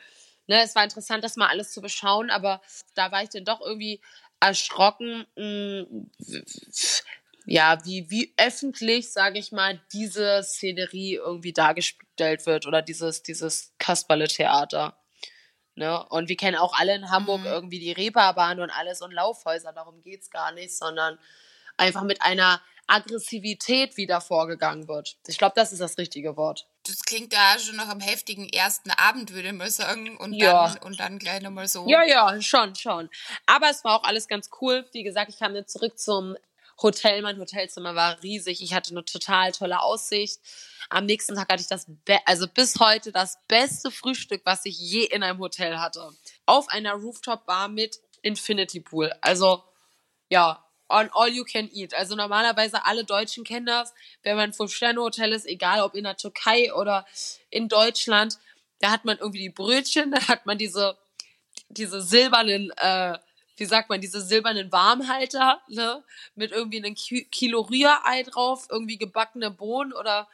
Ne, es war interessant, das mal alles zu beschauen, aber da war ich dann doch irgendwie erschrocken, mh, mm, ja, wie, wie öffentlich, sage ich mal, diese Szenerie irgendwie dargestellt wird oder dieses, dieses Kasperle-Theater. Ne? Und wir kennen auch alle in Hamburg mhm. irgendwie die Reeperbahn und alles und Laufhäuser, darum geht's gar nicht, sondern einfach mit einer Aggressivität wieder vorgegangen wird. Ich glaube, das ist das richtige Wort. Das klingt da schon nach einem heftigen ersten Abend, würde ich mal sagen. Und ja. dann, und dann gleich nochmal so. Ja, ja, schon, schon. Aber es war auch alles ganz cool. Wie gesagt, ich kam dann zurück zum Hotel. Mein Hotelzimmer war riesig. Ich hatte eine total tolle Aussicht. Am nächsten Tag hatte ich das, also bis heute das beste Frühstück, was ich je in einem Hotel hatte. Auf einer Rooftop-Bar mit Infinity Pool. Also, ja, on all you can eat. Also normalerweise alle Deutschen kennen das, wenn man Fünf-Sterne-Hotel ist, egal ob in der Türkei oder in Deutschland, da hat man irgendwie die Brötchen, *laughs* da hat man diese, diese silbernen, äh, wie sagt man, diese silbernen Warmhalter, ne, mit irgendwie einem Kilo Rührei drauf, irgendwie gebackene Bohnen oder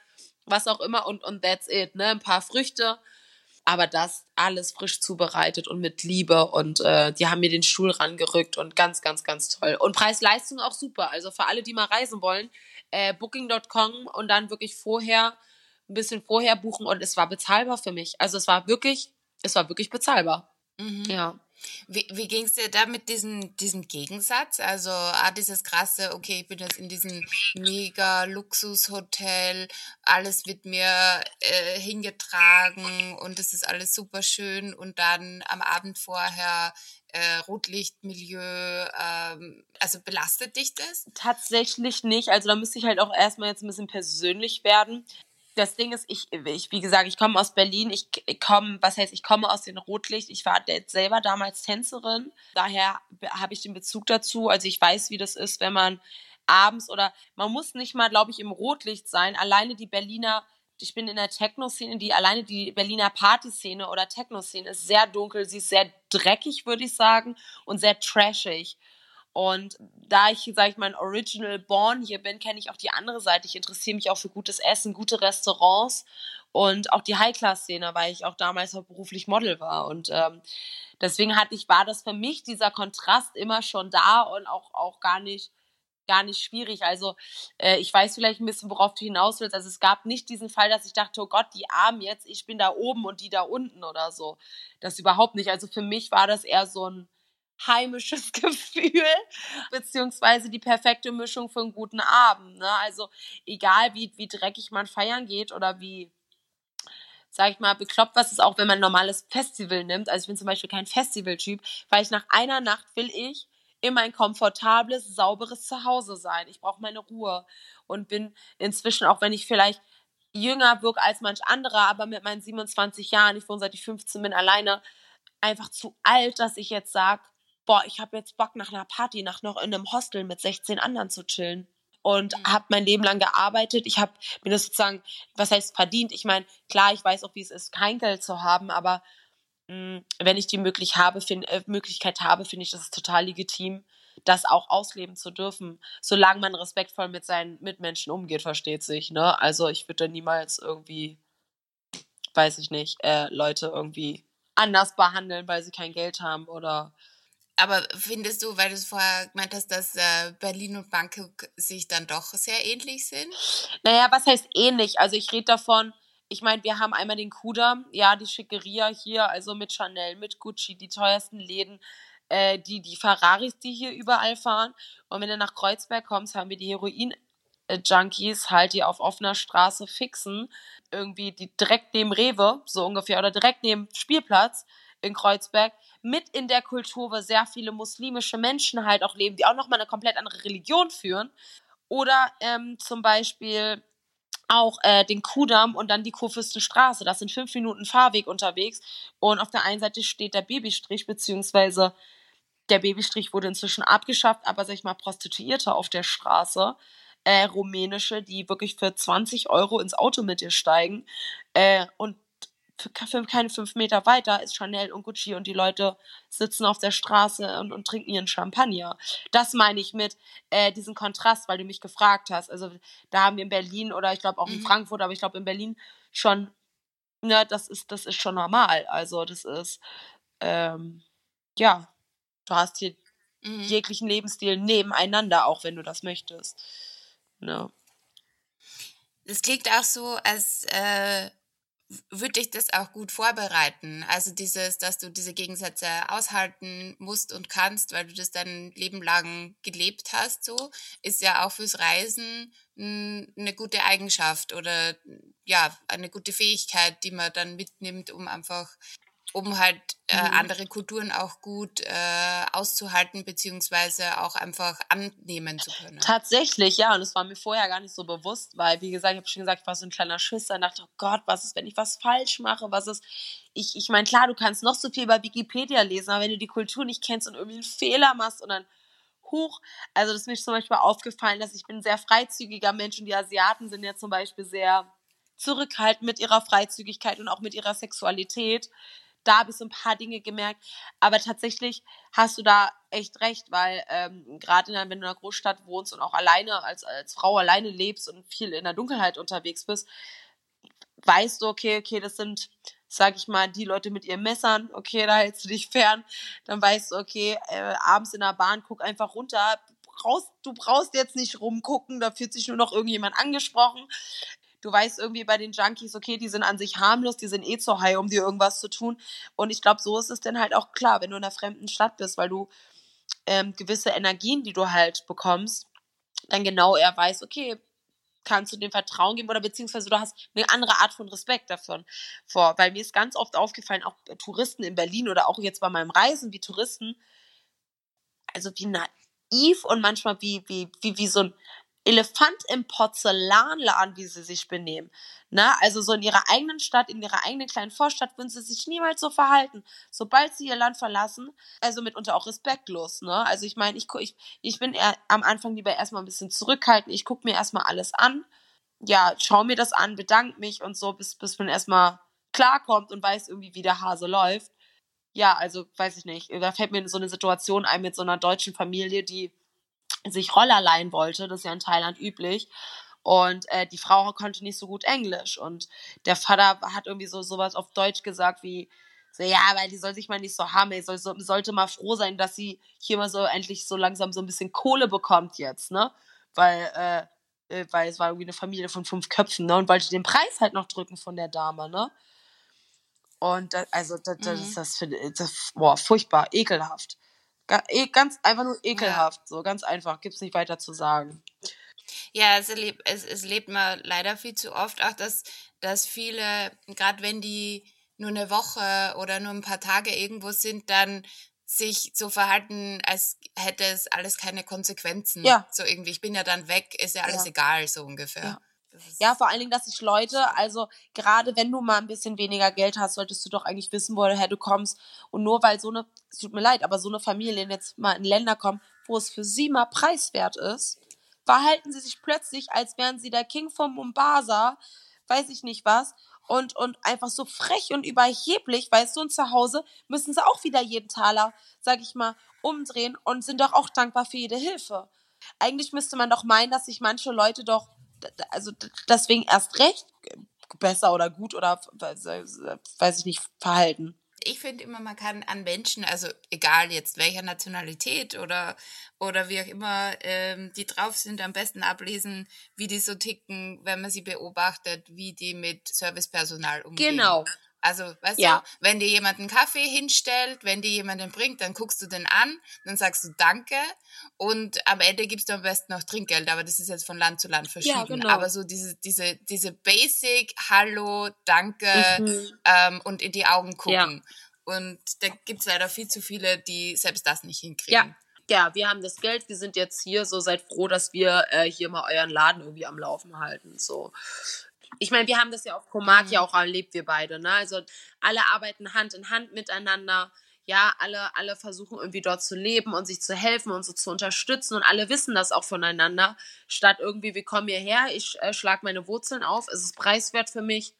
was auch immer und, und that's it, ne, ein paar Früchte aber das alles frisch zubereitet und mit Liebe und äh, die haben mir den Stuhl rangerückt und ganz, ganz, ganz toll. Und Preis-Leistung auch super. Also für alle, die mal reisen wollen, äh, booking.com und dann wirklich vorher, ein bisschen vorher buchen und es war bezahlbar für mich. Also es war wirklich, es war wirklich bezahlbar. Mhm. Ja. Wie, wie ging es dir da mit diesem, diesem Gegensatz? Also ah, dieses krasse, okay, ich bin jetzt in diesem mega Luxushotel, alles wird mir äh, hingetragen und es ist alles super schön und dann am Abend vorher äh, Rotlichtmilieu, ähm, also belastet dich das? Tatsächlich nicht. Also da müsste ich halt auch erstmal jetzt ein bisschen persönlich werden das Ding ist, ich, ich wie gesagt, ich komme aus Berlin, ich, ich komme, was heißt, ich komme aus dem Rotlicht, ich war selber damals Tänzerin, daher habe ich den Bezug dazu, also ich weiß, wie das ist, wenn man abends oder man muss nicht mal, glaube ich, im Rotlicht sein, alleine die Berliner, ich bin in der Techno-Szene, die alleine die Berliner Partyszene oder Techno-Szene ist sehr dunkel, sie ist sehr dreckig, würde ich sagen, und sehr trashig. Und da ich, sage ich mal, Original Born hier bin, kenne ich auch die andere Seite. Ich interessiere mich auch für gutes Essen, gute Restaurants und auch die High-Class-Szene, weil ich auch damals auch beruflich Model war. Und ähm, deswegen hatte ich, war das für mich dieser Kontrast immer schon da und auch, auch gar nicht gar nicht schwierig. Also äh, ich weiß vielleicht ein bisschen, worauf du hinaus willst. Also es gab nicht diesen Fall, dass ich dachte, oh Gott, die Armen jetzt, ich bin da oben und die da unten oder so. Das überhaupt nicht. Also für mich war das eher so ein heimisches *laughs* Gefühl, beziehungsweise die perfekte Mischung für einen guten Abend. Ne? Also egal, wie, wie dreckig man feiern geht oder wie, sag ich mal, bekloppt was ist, auch wenn man ein normales Festival nimmt. Also ich bin zum Beispiel kein Festivaltyp, weil ich nach einer Nacht will ich immer ein komfortables, sauberes Zuhause sein. Ich brauche meine Ruhe und bin inzwischen, auch wenn ich vielleicht jünger wirke als manch anderer, aber mit meinen 27 Jahren, ich wohne seit ich 15 bin alleine, einfach zu alt, dass ich jetzt sage, boah, ich habe jetzt Bock nach einer Party, nach noch in einem Hostel mit 16 anderen zu chillen. Und mhm. habe mein Leben lang gearbeitet. Ich habe mir das sozusagen, was heißt verdient? Ich meine, klar, ich weiß auch, wie es ist, kein Geld zu haben, aber mh, mm, wenn ich die möglich habe, find, äh, Möglichkeit habe, finde ich das total legitim, das auch ausleben zu dürfen, solange man respektvoll mit seinen Mitmenschen umgeht, versteht sich. Ne? Also ich würde niemals irgendwie, weiß ich nicht, äh, Leute irgendwie anders behandeln, weil sie kein Geld haben oder aber findest du, weil du es vorher gemeint hast, dass äh, Berlin und Bangkok sich dann doch sehr ähnlich sind? Naja, was heißt ähnlich? Also ich rede davon, ich meine, wir haben einmal den Kudamm, ja, die Schickeria hier, also mit Chanel, mit Gucci, die teuersten Läden, äh, die, die Ferraris, die hier überall fahren. Und wenn du nach Kreuzberg kommst, haben wir die Heroin-Junkies halt, die auf offener Straße fixen, irgendwie die direkt neben Rewe, so ungefähr, oder direkt neben Spielplatz in Kreuzberg mit in der Kultur, wo sehr viele muslimische Menschen halt auch leben, die auch nochmal eine komplett andere Religion führen. Oder ähm, zum Beispiel auch äh, den Kudamm und dann die Kurfürstenstraße. Das sind fünf Minuten Fahrweg unterwegs. Und auf der einen Seite steht der Babystrich, beziehungsweise der Babystrich wurde inzwischen abgeschafft, aber sag ich mal, Prostituierte auf der Straße, äh, rumänische, die wirklich für 20 Euro ins Auto mit dir steigen. Äh, und für keine fünf Meter weiter ist Chanel und Gucci und die Leute sitzen auf der Straße und, und trinken ihren Champagner. Das meine ich mit äh, diesem Kontrast, weil du mich gefragt hast. Also da haben wir in Berlin oder ich glaube auch in mhm. Frankfurt, aber ich glaube in Berlin schon, ne, das ist, das ist schon normal. Also das ist, ähm, ja, du hast hier mhm. jeglichen Lebensstil nebeneinander, auch wenn du das möchtest. Ne. Das klingt auch so, als äh, würde dich das auch gut vorbereiten. Also dieses, dass du diese Gegensätze aushalten musst und kannst, weil du das dein Leben lang gelebt hast, so, ist ja auch fürs Reisen eine gute Eigenschaft oder ja, eine gute Fähigkeit, die man dann mitnimmt, um einfach um halt äh, mhm. andere Kulturen auch gut äh, auszuhalten, beziehungsweise auch einfach annehmen zu können. Tatsächlich, ja, und es war mir vorher gar nicht so bewusst, weil, wie gesagt, ich habe schon gesagt, ich war so ein kleiner Schisser, dachte, oh Gott, was ist, wenn ich was falsch mache, was ist, ich, ich meine, klar, du kannst noch so viel über Wikipedia lesen, aber wenn du die Kultur nicht kennst und irgendwie einen Fehler machst und dann hoch, also das ist mir zum Beispiel aufgefallen, dass ich bin ein sehr freizügiger Mensch und die Asiaten sind ja zum Beispiel sehr zurückhaltend mit ihrer Freizügigkeit und auch mit ihrer Sexualität da habe ich so ein paar Dinge gemerkt. Aber tatsächlich hast du da echt recht, weil ähm, gerade wenn du in einer Großstadt wohnst und auch alleine als, als Frau alleine lebst und viel in der Dunkelheit unterwegs bist, weißt du, okay, okay, das sind, sag ich mal, die Leute mit ihren Messern, okay, da hältst du dich fern. Dann weißt du, okay, äh, abends in der Bahn, guck einfach runter. Du brauchst jetzt nicht rumgucken, da fühlt sich nur noch irgendjemand angesprochen du weißt irgendwie bei den Junkies, okay, die sind an sich harmlos, die sind eh zu high, um dir irgendwas zu tun. Und ich glaube, so ist es dann halt auch klar, wenn du in einer fremden Stadt bist, weil du ähm, gewisse Energien, die du halt bekommst, dann genau er weiß, okay, kannst du dem Vertrauen geben oder beziehungsweise du hast eine andere Art von Respekt davon vor. Weil mir ist ganz oft aufgefallen, auch Touristen in Berlin oder auch jetzt bei meinem Reisen, wie Touristen, also wie naiv und manchmal wie, wie, wie, wie so ein Elefant im Porzellanladen, wie sie sich benehmen. Ne? Also so in ihrer eigenen Stadt, in ihrer eigenen kleinen Vorstadt würden sie sich niemals so verhalten. Sobald sie ihr Land verlassen, also mitunter auch respektlos. Ne? Also ich meine, ich, ich, ich bin eher am Anfang lieber erstmal ein bisschen zurückhaltend. Ich gucke mir erstmal alles an. Ja, schau mir das an, bedanke mich und so, bis, bis man erstmal klarkommt und weiß irgendwie, wie der Hase läuft. Ja, also weiß ich nicht. Da fällt mir so eine Situation ein mit so einer deutschen Familie, die sich Roller leihen wollte. Das ist ja in Thailand üblich. Und äh, die Frau konnte nicht so gut Englisch. Und der Vater hat irgendwie so sowas auf Deutsch gesagt wie, So, ja, aber die soll sich mal nicht so haben, ey, soll, so, sollte mal froh sein, dass sie hier mal so endlich so langsam so ein bisschen Kohle bekommt jetzt, ne? Weil, äh, äh weil es war irgendwie eine Familie von fünf Köpfen, ne? Und wollte den Preis halt noch drücken von der Dame, ne? Und das, also das, das mhm. ist das, finde das, boah, furchtbar, ekelhaft. Eh, ganz einfach nur ekelhaft, ja. so ganz einfach, gibt's nicht weiter zu sagen. Ja, es, erlebt, es, es lebt man leider viel zu oft auch, dass, dass viele, gerade wenn die nur eine Woche oder nur ein paar Tage irgendwo sind, dann sich so verhalten, als hätte es alles keine Konsequenzen. Ja. So irgendwie, ich bin ja dann weg, ist ja alles ja. egal, so ungefähr. Ja. Ja, vor allen Dingen, dass sich Leute, also gerade wenn du mal ein bisschen weniger Geld hast, solltest du doch eigentlich wissen, woher du kommst. Und nur weil so eine, es tut mir leid, aber so eine Familie jetzt mal in Länder kommt, wo es für sie mal preiswert ist, verhalten sie sich plötzlich, als wären sie der King von Mombasa, weiß ich nicht was, und, und einfach so frech und überheblich, weißt du, und zu Hause müssen sie auch wieder jeden Taler, sag ich mal, umdrehen und sind doch auch dankbar für jede Hilfe. Eigentlich müsste man doch meinen, dass sich manche Leute doch, also deswegen erst recht besser oder gut oder weiß ich nicht, verhalten ich finde immer, man kann an Menschen, also egal jetzt welcher Nationalität oder, oder wie auch immer ähm, die drauf sind, am besten ablesen, wie die so ticken, wenn man sie beobachtet, wie die mit Servicepersonal umgehen. Genau. Also, weißt ja. du, wenn dir jemand einen Kaffee hinstellt, wenn dir jemand den bringt, dann guckst du den an, dann sagst du Danke und am Ende gibst du am besten noch Trinkgeld, aber das ist jetzt von Land zu Land verschieden. Ja, genau. Aber so diese, diese, diese Basic, Hallo, Danke mhm. ähm, und in die Augen gucken. Ja. Und da gibt es leider viel zu viele, die selbst das nicht hinkriegen. Ja. Ja, wir haben das Geld, wir sind jetzt hier, so seid froh, dass wir äh, hier mal euren Laden irgendwie am Laufen halten. So ich meine, wir haben das ja auf Komat ja mhm. auch erlebt, wir beide. Ne? Also alle arbeiten Hand in Hand miteinander. Ja, alle, alle versuchen irgendwie dort zu leben und sich zu helfen und so zu unterstützen und alle wissen das auch voneinander. Statt irgendwie, wir kommen hierher, ich äh, schlage meine Wurzeln auf, es ist preiswert für mich,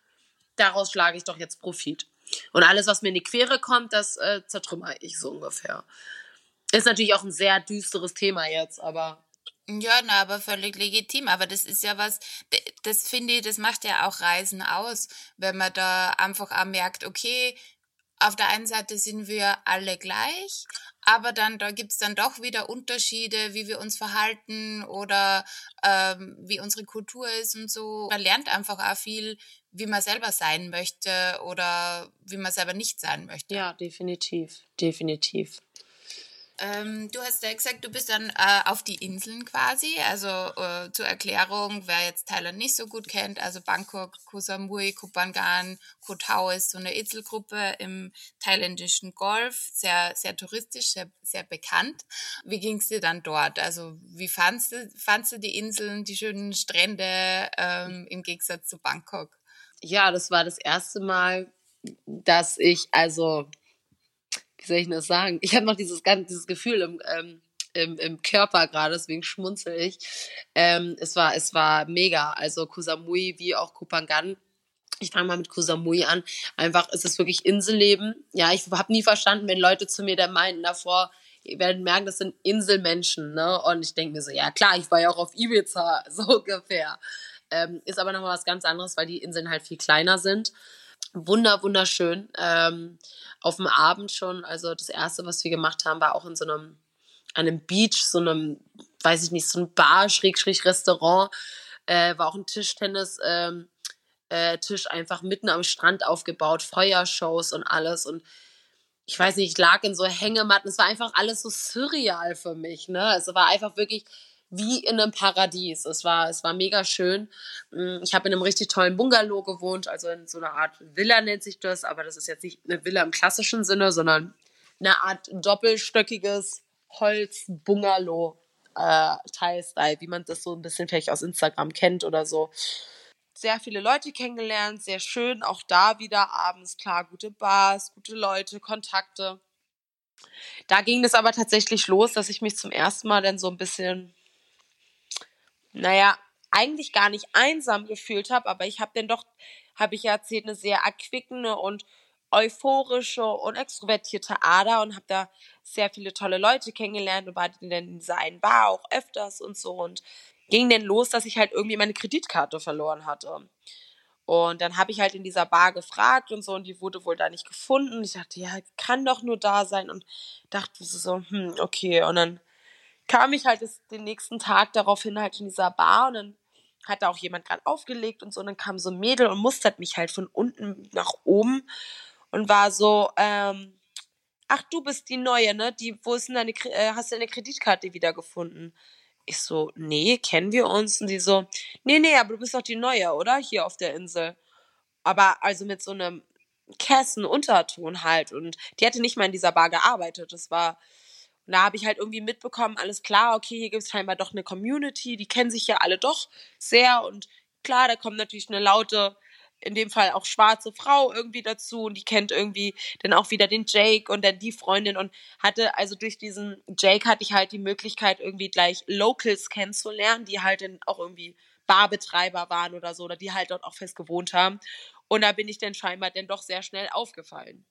daraus schlage ich doch jetzt Profit. Und alles, was mir in die Quere kommt, das äh, zertrümmer ich so ungefähr. Ist natürlich auch ein sehr düsteres Thema jetzt, aber ja, na, aber völlig legitim. Aber das ist ja was, das finde ich, das macht ja auch Reisen aus, wenn man da einfach auch merkt, okay, auf der einen Seite sind wir alle gleich, aber dann da gibt's dann doch wieder Unterschiede, wie wir uns verhalten oder ähm, wie unsere Kultur ist und so. Man lernt einfach auch viel, wie man selber sein möchte oder wie man selber nicht sein möchte. Ja, definitiv, definitiv. Ähm, du hast ja gesagt, du bist dann äh, auf die Inseln quasi. Also äh, zur Erklärung, wer jetzt Thailand nicht so gut kennt, also Bangkok, Koh Samui, Koh Koh Tao ist so eine Inselgruppe im thailändischen Golf, sehr, sehr touristisch, sehr, sehr bekannt. Wie ging es dir dann dort? Also wie fandst du, fandst du die Inseln, die schönen Strände ähm, im Gegensatz zu Bangkok? Ja, das war das erste Mal, dass ich also wie soll ich das sagen? Ich habe noch dieses, dieses Gefühl im, ähm, im, im Körper gerade, deswegen schmunzel ich. Ähm, es, war, es war mega. Also Kusamui wie auch Kupangan. Ich fange mal mit Kusamui an. Einfach ist es wirklich Inselleben. Ja, ich habe nie verstanden, wenn Leute zu mir da meinten davor, ihr werdet merken, das sind Inselmenschen. Ne? Und ich denke mir so, ja klar, ich war ja auch auf Ibiza, *laughs* so ungefähr. Ähm, ist aber nochmal was ganz anderes, weil die Inseln halt viel kleiner sind. Wunder, wunderschön. Ähm, auf dem Abend schon, also das erste, was wir gemacht haben, war auch in so einem, einem Beach, so einem, weiß ich nicht, so ein Bar, Schrägstrich Restaurant, äh, war auch ein Tischtennis, ähm, äh, Tisch einfach mitten am Strand aufgebaut, Feuershows und alles und ich weiß nicht, ich lag in so Hängematten, es war einfach alles so surreal für mich, ne? Es war einfach wirklich, wie in einem Paradies. Es war, es war mega schön. Mm, ich habe in einem richtig tollen Bungalow gewohnt, also in so einer Art Villa nennt sich das, aber das ist jetzt nicht eine Villa im klassischen Sinne, sondern eine Art doppelstöckiges Holz-Bungalow. Äh, Thai-Style, wie man das so ein bisschen vielleicht aus Instagram kennt oder so. Sehr viele Leute kennengelernt, sehr schön. Auch da wieder abends, klar, gute Bars, gute Leute, Kontakte. Da ging es aber tatsächlich los, dass ich mich zum ersten Mal dann so ein bisschen naja, eigentlich gar nicht einsam gefühlt habe, aber ich habe dann doch, habe ich ja erzählt, eine sehr erquickende und euphorische und extrovertierte Ader und habe da sehr viele tolle Leute kennengelernt und war dann in dieser einen Bar auch öfters und so und ging dann los, dass ich halt irgendwie meine Kreditkarte verloren hatte. Und dann habe ich halt in dieser Bar gefragt und so und die wurde wohl da nicht gefunden. Ich dachte, ja, kann doch nur da sein und dachte so, hm, okay. Und dann kam ich halt das, den nächsten Tag daraufhin halt in dieser Bar und dann hat da auch jemand gerade aufgelegt und so und dann kam so ein Mädel und mustert mich halt von unten nach oben und war so, ähm, ach, du bist die Neue, ne? Die, wo ist denn deine, äh, hast du deine Kreditkarte wiedergefunden? Ich so, nee, kennen wir uns? Und sie so, nee, nee, aber du bist doch die Neue, oder? Hier auf der Insel. Aber also mit so einem Kästen-Unterton halt. Und die hätte nicht mal in dieser Bar gearbeitet. Das war, und da habe ich halt irgendwie mitbekommen, alles klar, okay, hier gibt es scheinbar doch eine Community, die kennen sich ja alle doch sehr. Und klar, da kommt natürlich eine laute in dem Fall auch schwarze Frau irgendwie dazu und die kennt irgendwie dann auch wieder den Jake und dann die Freundin und hatte, also durch diesen Jake hatte ich halt die Möglichkeit, irgendwie gleich Locals kennenzulernen, die halt dann auch irgendwie Barbetreiber waren oder so oder die halt dort auch fest gewohnt haben. Und da bin ich dann scheinbar dann doch sehr schnell aufgefallen.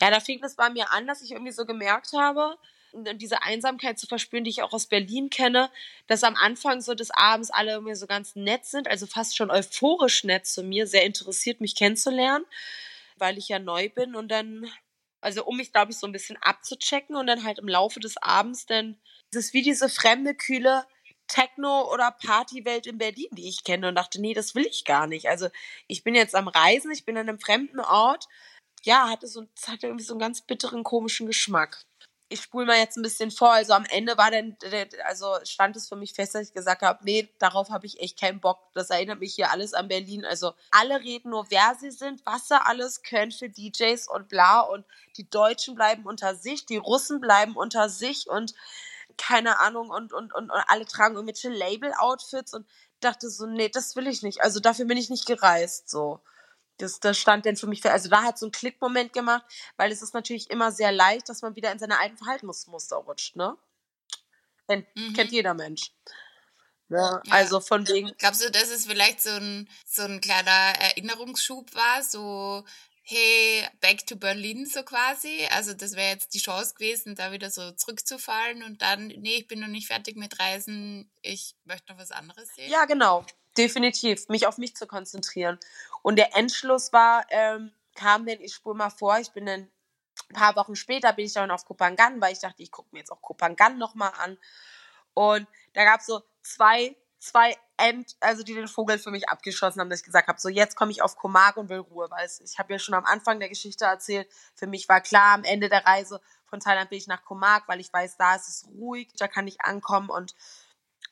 Ja, da fing es bei mir an, dass ich irgendwie so gemerkt habe, diese Einsamkeit zu verspüren, die ich auch aus Berlin kenne, dass am Anfang so des Abends alle irgendwie so ganz nett sind, also fast schon euphorisch nett zu mir, sehr interessiert, mich kennenzulernen, weil ich ja neu bin und dann, also um mich, glaube ich, so ein bisschen abzuchecken und dann halt im Laufe des Abends dann, es ist wie diese fremde, kühle Techno- oder Partywelt in Berlin, die ich kenne und dachte, nee, das will ich gar nicht. Also ich bin jetzt am Reisen, ich bin an einem fremden Ort. Ja, hatte so, hatte irgendwie so einen ganz bitteren, komischen Geschmack ich spule mal jetzt ein bisschen vor. Also am Ende war dann, also stand es für mich fest, dass ich gesagt habe, nee, darauf habe ich echt keinen Bock. Das erinnert mich hier alles an Berlin. Also alle reden nur, wer sie sind, was sie alles können für DJs und bla. Und die Deutschen bleiben unter sich, die Russen bleiben unter sich und keine Ahnung und, und, und, und alle tragen irgendwelche Label-Outfits und dachte so, nee, das will ich nicht. Also dafür bin ich nicht gereist, so. Das, das stand denn für mich, also da hat so ein Klickmoment gemacht, weil es ist natürlich immer sehr leicht, dass man wieder in seine alten Verhaltensmuster rutscht, ne? Kennt, mhm. kennt jeder Mensch. Ja, ja, also von wegen. Glaubst du, dass es vielleicht so ein, so ein kleiner Erinnerungsschub war, so, hey, back to Berlin so quasi? Also das wäre jetzt die Chance gewesen, da wieder so zurückzufallen und dann, nee, ich bin noch nicht fertig mit Reisen, ich möchte noch was anderes sehen? Ja, genau. Definitiv. Mich auf mich zu konzentrieren. Und der Endschluss war, ähm, kam denn, ich spule mal vor, ich bin dann ein paar Wochen später bin ich dann auf Kopangan, weil ich dachte, ich gucke mir jetzt auch Kopangan nochmal an. Und da gab es so zwei, zwei End, also die den Vogel für mich abgeschossen haben, dass ich gesagt habe, so jetzt komme ich auf Komak und will Ruhe, weil ich habe ja schon am Anfang der Geschichte erzählt, für mich war klar, am Ende der Reise von Thailand bin ich nach Komak, weil ich weiß, da ist es ruhig, da kann ich ankommen und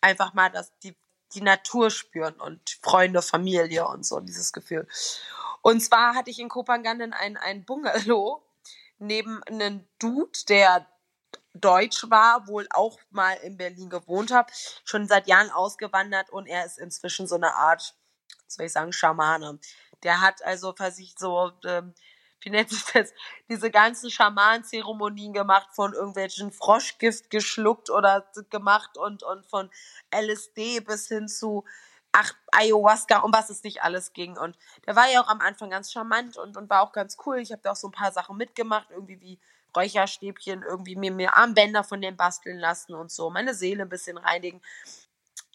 einfach mal das, die die Natur spüren und Freunde, Familie und so, dieses Gefühl. Und zwar hatte ich in Kopangan ein, ein Bungalow neben einem Dude, der deutsch war, wohl auch mal in Berlin gewohnt hat, schon seit Jahren ausgewandert und er ist inzwischen so eine Art, soll ich sagen, Schamane. Der hat also, was ich so ähm, wie nennt sich das, diese ganzen Schamanzeremonien gemacht, von irgendwelchen Froschgift geschluckt oder gemacht und, und von LSD bis hin zu ach, Ayahuasca und was es nicht alles ging. Und der war ja auch am Anfang ganz charmant und, und war auch ganz cool. Ich habe da auch so ein paar Sachen mitgemacht, irgendwie wie Räucherstäbchen, irgendwie mir, mir Armbänder von dem basteln lassen und so, meine Seele ein bisschen reinigen.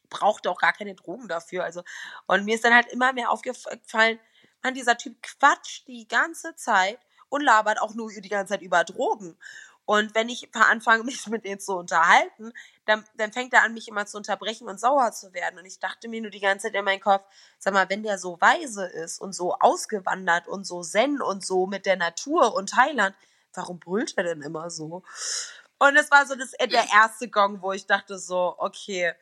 Brauchte auch gar keine Drogen dafür. Also, und mir ist dann halt immer mehr aufgefallen, man, dieser Typ quatscht die ganze Zeit und labert auch nur die ganze Zeit über Drogen. Und wenn ich anfange, *laughs* mich mit denen zu unterhalten, dann, dann fängt er an, mich immer zu unterbrechen und sauer zu werden. Und ich dachte mir nur die ganze Zeit in meinem Kopf, sag mal, wenn der so weise ist und so ausgewandert und so zen und so mit der Natur und Thailand, warum brüllt er denn immer so? Und es war so das, der erste Gong, wo ich dachte so, okay.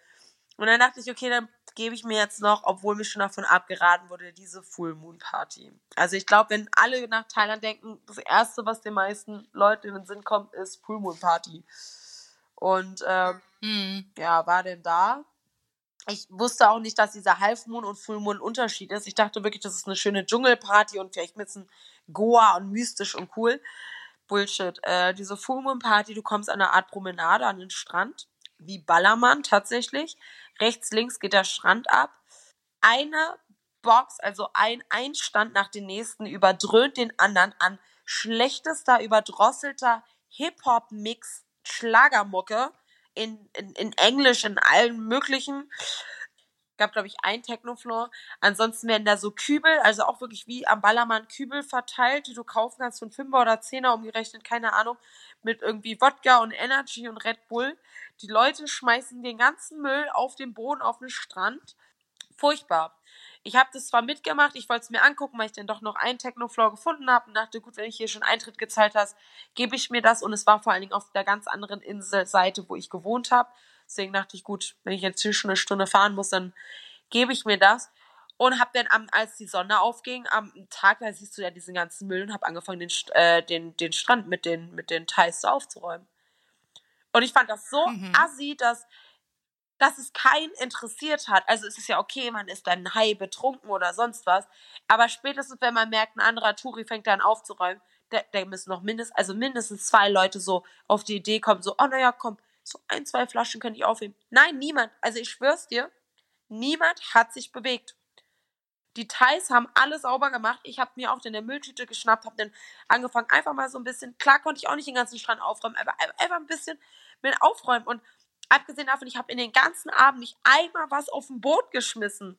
Und dann dachte ich, okay, dann gebe ich mir jetzt noch, obwohl mir schon davon abgeraten wurde, diese Full Moon Party. Also ich glaube, wenn alle nach Thailand denken, das Erste, was den meisten Leuten in den Sinn kommt, ist Full Moon Party. Und ähm, mhm. ja, war denn da. Ich wusste auch nicht, dass dieser Half Moon und Full Moon Unterschied ist. Ich dachte wirklich, das ist eine schöne Dschungelparty und vielleicht ein bisschen Goa und mystisch und cool. Bullshit. Äh, diese Full Moon Party, du kommst an eine Art Promenade an den Strand, wie Ballermann tatsächlich. Rechts, links geht der Strand ab. Eine Box, also ein Einstand nach dem nächsten, überdröhnt den anderen an schlechtester, überdrosselter Hip-Hop-Mix, Schlagermucke in, in, in Englisch, in allen möglichen. gab, glaube ich, ein Technofloor. Ansonsten werden da so Kübel, also auch wirklich wie am Ballermann Kübel verteilt, die du kaufen kannst von Fünfer oder Zehner umgerechnet, keine Ahnung, mit irgendwie Wodka und Energy und Red Bull. Die Leute schmeißen den ganzen Müll auf den Boden, auf den Strand. Furchtbar. Ich habe das zwar mitgemacht, ich wollte es mir angucken, weil ich dann doch noch einen Technofloor gefunden habe und dachte, gut, wenn ich hier schon Eintritt gezahlt hast, gebe ich mir das. Und es war vor allen Dingen auf der ganz anderen Inselseite, wo ich gewohnt habe. Deswegen dachte ich, gut, wenn ich jetzt hier schon eine Stunde fahren muss, dann gebe ich mir das. Und habe dann, am, als die Sonne aufging, am Tag, da siehst du ja diesen ganzen Müll und habe angefangen, den, äh, den, den Strand mit den, mit den Teils aufzuräumen. Und ich fand das so mhm. assi, dass dass es keinen interessiert hat. Also es ist ja okay, man ist dann high betrunken oder sonst was. Aber spätestens, wenn man merkt, ein anderer Touri fängt dann aufzuräumen, da, da müssen noch mindestens, also mindestens zwei Leute so auf die Idee kommen, so, oh naja, komm, so ein, zwei Flaschen könnte ich aufheben. Nein, niemand. Also ich schwör's dir, niemand hat sich bewegt. Die Thais haben alles sauber gemacht. Ich habe mir auch der Mülltüte geschnappt, habe dann angefangen, einfach mal so ein bisschen, klar konnte ich auch nicht den ganzen Strand aufräumen, aber einfach ein bisschen mit aufräumen. Und abgesehen davon, ich habe in den ganzen Abend nicht einmal was auf dem Boot geschmissen.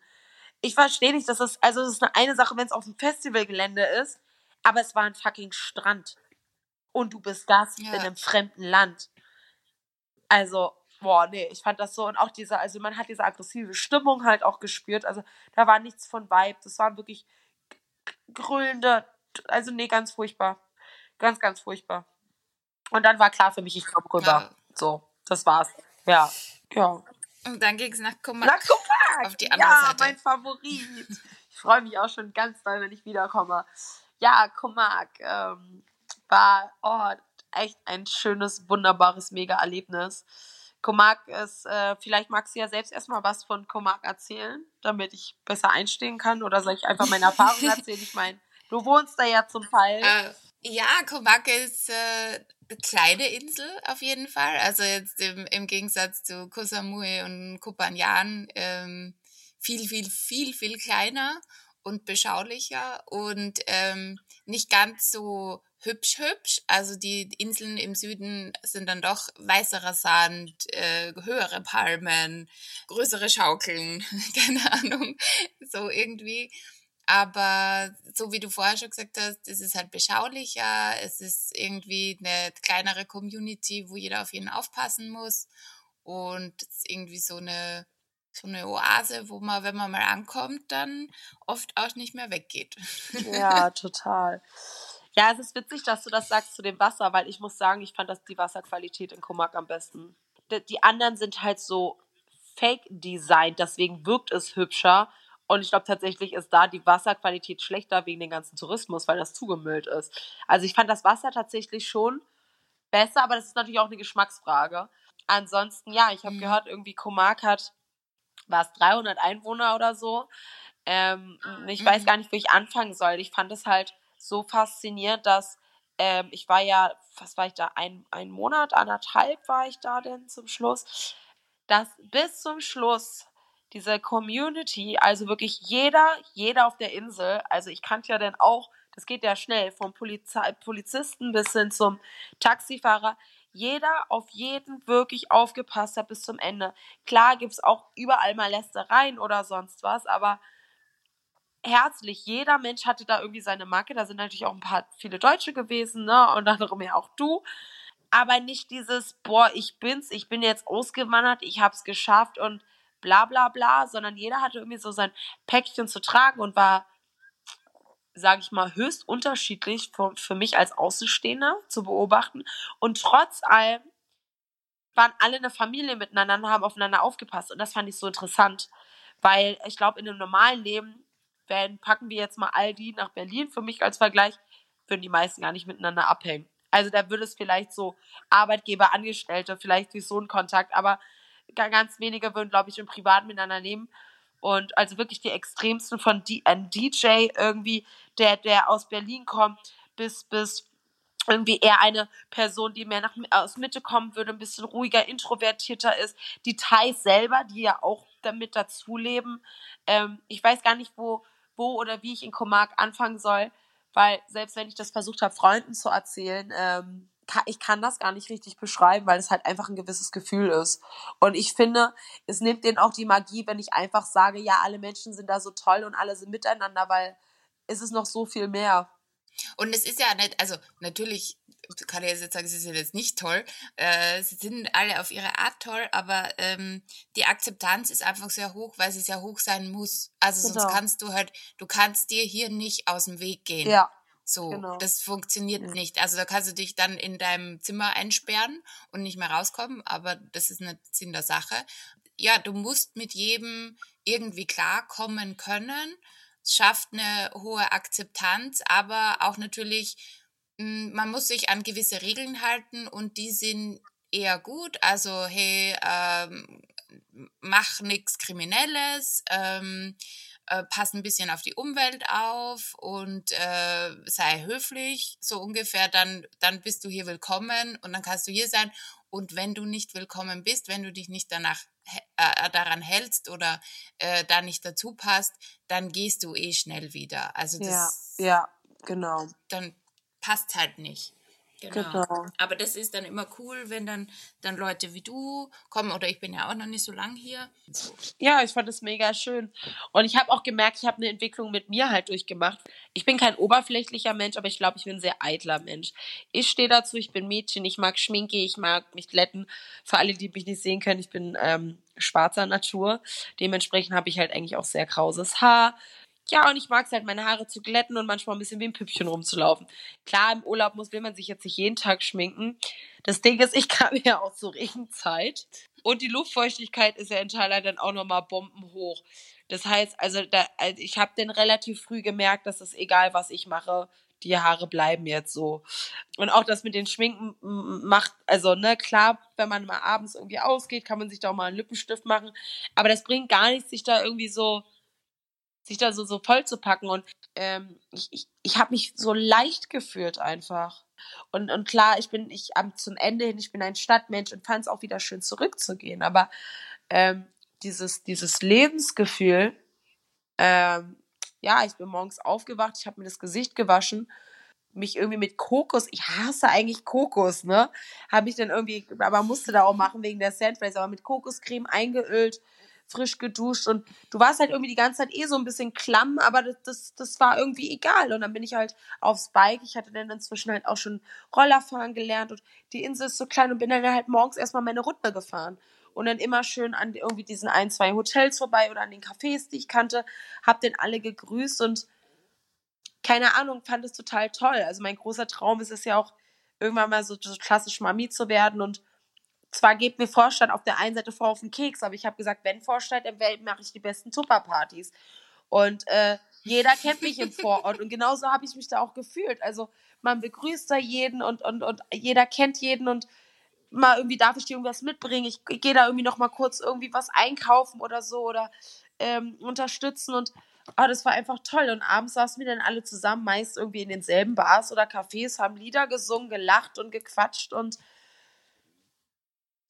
Ich verstehe nicht, dass das, also das ist eine, eine Sache, wenn es auf dem Festivalgelände ist, aber es war ein fucking Strand. Und du bist Gast ja. in einem fremden Land. Also, boah, nee, ich fand das so und auch diese, also man hat diese aggressive Stimmung halt auch gespürt. Also da war nichts von Vibe. Das waren wirklich grölende, also nee, ganz furchtbar. Ganz, ganz furchtbar. Und dann war klar für mich, ich komme rüber. Ja. So, das war's. Ja. Ja. Und dann ging es nach Komak. Nach Komak! Auf die andere ja, Seite. mein Favorit. Ich freue mich auch schon ganz doll, wenn ich wiederkomme. Ja, Komak ähm, war oh, echt ein schönes, wunderbares, mega Erlebnis. Komak ist, äh, vielleicht magst du ja selbst erstmal was von Komak erzählen, damit ich besser einstehen kann. Oder soll ich einfach meine Erfahrungen *laughs* erzählen? Ich meine, du wohnst da ja zum Teil. Äh, ja, Komak ist äh, kleine Insel auf jeden Fall. Also jetzt im, im Gegensatz zu Koh Samui und Koh Phangan ähm, viel, viel, viel, viel kleiner und beschaulicher und ähm, nicht ganz so hübsch hübsch. Also die Inseln im Süden sind dann doch weißerer Sand, äh, höhere Palmen, größere Schaukeln, *laughs* keine Ahnung, so irgendwie. Aber so wie du vorher schon gesagt hast, es ist halt beschaulicher, es ist irgendwie eine kleinere Community, wo jeder auf jeden aufpassen muss. Und irgendwie so eine, so eine Oase, wo man, wenn man mal ankommt, dann oft auch nicht mehr weggeht. Ja, *laughs* total. Ja, es ist witzig, dass du das sagst zu dem Wasser, weil ich muss sagen, ich fand das die Wasserqualität in Komak am besten. Die anderen sind halt so fake-designed, deswegen wirkt es hübscher. Und ich glaube tatsächlich ist da die Wasserqualität schlechter wegen dem ganzen Tourismus, weil das zugemüllt ist. Also ich fand das Wasser tatsächlich schon besser, aber das ist natürlich auch eine Geschmacksfrage. Ansonsten, ja, ich habe mhm. gehört, irgendwie Komak hat, war es 300 Einwohner oder so. Ähm, ich mhm. weiß gar nicht, wo ich anfangen soll. Ich fand es halt so faszinierend, dass ähm, ich war ja, was war ich da, ein, ein Monat, anderthalb war ich da denn zum Schluss, dass bis zum Schluss diese Community, also wirklich jeder, jeder auf der Insel, also ich kannte ja dann auch, das geht ja schnell, vom Polizei, Polizisten bis hin zum Taxifahrer, jeder auf jeden wirklich aufgepasst hat bis zum Ende. Klar gibt es auch überall mal Lästereien oder sonst was, aber herzlich, jeder Mensch hatte da irgendwie seine Marke, da sind natürlich auch ein paar, viele Deutsche gewesen, ne, und anderem ja auch du, aber nicht dieses, boah, ich bin's, ich bin jetzt ausgewandert, ich hab's geschafft und bla bla bla, sondern jeder hatte irgendwie so sein Päckchen zu tragen und war, sage ich mal, höchst unterschiedlich für, für mich als Außenstehender zu beobachten. Und trotz allem waren alle eine Familie miteinander haben aufeinander aufgepasst. Und das fand ich so interessant, weil ich glaube, in einem normalen Leben, wenn packen wir jetzt mal all die nach Berlin für mich als Vergleich, würden die meisten gar nicht miteinander abhängen. Also da würde es vielleicht so Arbeitgeber, Angestellte, vielleicht durch so einen Kontakt, aber ganz wenige würden, glaube ich, im Privat miteinander leben. Und also wirklich die extremsten von D ein DJ irgendwie, der, der aus Berlin kommt, bis, bis irgendwie eher eine Person, die mehr nach, aus Mitte kommen würde, ein bisschen ruhiger, introvertierter ist. Die Thais selber, die ja auch damit dazuleben. Ähm, ich weiß gar nicht, wo, wo oder wie ich in Comarc anfangen soll, weil selbst wenn ich das versucht habe, Freunden zu erzählen, ähm, ich kann das gar nicht richtig beschreiben, weil es halt einfach ein gewisses Gefühl ist. Und ich finde, es nimmt denen auch die Magie, wenn ich einfach sage, ja, alle Menschen sind da so toll und alle sind miteinander, weil es ist noch so viel mehr. Und es ist ja nicht, also natürlich kann ich jetzt sagen, sie sind jetzt nicht toll. Äh, sie sind alle auf ihre Art toll, aber ähm, die Akzeptanz ist einfach sehr hoch, weil sie sehr hoch sein muss. Also genau. sonst kannst du halt, du kannst dir hier nicht aus dem Weg gehen. Ja. So, genau. das funktioniert ja. nicht. Also da kannst du dich dann in deinem Zimmer einsperren und nicht mehr rauskommen, aber das ist nicht Sinn der Sache. Ja, du musst mit jedem irgendwie klarkommen können. Es schafft eine hohe Akzeptanz, aber auch natürlich hm, man muss sich an gewisse Regeln halten und die sind eher gut. Also, hey, ähm, mach nichts Kriminelles, ähm, äh, pass ein bisschen auf die Umwelt auf und äh, sei höflich, so ungefähr, dann, dann bist du hier willkommen und dann kannst du hier sein. Und wenn du nicht willkommen bist, wenn du dich nicht danach äh, daran hältst oder äh, da nicht dazu passt, dann gehst du eh schnell wieder. Also das, ja, ja, genau. Dann passt halt nicht. Genau. genau. Aber das ist dann immer cool, wenn dann, dann Leute wie du kommen oder ich bin ja auch noch nicht so lang hier. Ja, ich fand das mega schön. Und ich habe auch gemerkt, ich habe eine Entwicklung mit mir halt durchgemacht. Ich bin kein oberflächlicher Mensch, aber ich glaube, ich bin ein sehr eitler Mensch. Ich stehe dazu, ich bin Mädchen, ich mag Schminke, ich mag mich glätten. Für alle, die mich nicht sehen können, ich bin ähm, schwarzer Natur. Dementsprechend habe ich halt eigentlich auch sehr krauses Haar. Ja, und ich mag es halt, meine Haare zu glätten und manchmal ein bisschen wie ein Püppchen rumzulaufen. Klar, im Urlaub muss, will man sich jetzt nicht jeden Tag schminken. Das Ding ist, ich kam ja auch zur Regenzeit. Und die Luftfeuchtigkeit ist ja in Thailand dann auch nochmal bombenhoch. Das heißt, also, da, also ich habe den relativ früh gemerkt, dass es egal, was ich mache, die Haare bleiben jetzt so. Und auch das mit den Schminken macht, also, ne, klar, wenn man mal abends irgendwie ausgeht, kann man sich da auch mal einen Lippenstift machen. Aber das bringt gar nichts, sich da irgendwie so sich da so, so voll zu packen. Und ähm, ich, ich, ich habe mich so leicht gefühlt einfach. Und, und klar, ich bin, ich am zum Ende hin, ich bin ein Stadtmensch und fand es auch wieder schön zurückzugehen. Aber ähm, dieses, dieses Lebensgefühl, ähm, ja, ich bin morgens aufgewacht, ich habe mir das Gesicht gewaschen, mich irgendwie mit Kokos, ich hasse eigentlich Kokos, ne? Habe ich dann irgendwie, aber musste da auch machen wegen der Sandflies, aber mit Kokoscreme eingeölt, frisch geduscht und du warst halt irgendwie die ganze Zeit eh so ein bisschen klamm, aber das, das, das war irgendwie egal. Und dann bin ich halt aufs Bike. Ich hatte dann inzwischen halt auch schon Rollerfahren gelernt und die Insel ist so klein und bin dann halt morgens erstmal meine Runde gefahren. Und dann immer schön an irgendwie diesen ein, zwei Hotels vorbei oder an den Cafés, die ich kannte, hab den alle gegrüßt und keine Ahnung, fand es total toll. Also mein großer Traum ist es ja auch, irgendwann mal so, so klassisch Mami zu werden und zwar geht mir Vorstadt auf der einen Seite vor auf den Keks, aber ich habe gesagt, wenn Vorstadt im Welt mache ich die besten Tupperpartys. Und äh, jeder kennt mich im Vorort und genauso habe ich mich da auch gefühlt. Also man begrüßt da jeden und, und, und jeder kennt jeden und mal irgendwie darf ich dir irgendwas mitbringen. Ich, gehe da irgendwie noch mal kurz irgendwie was einkaufen oder so oder ähm, unterstützen und oh, das war einfach toll. Und abends saßen wir dann alle zusammen, meist irgendwie in denselben Bars oder Cafés, haben Lieder gesungen, gelacht und gequatscht und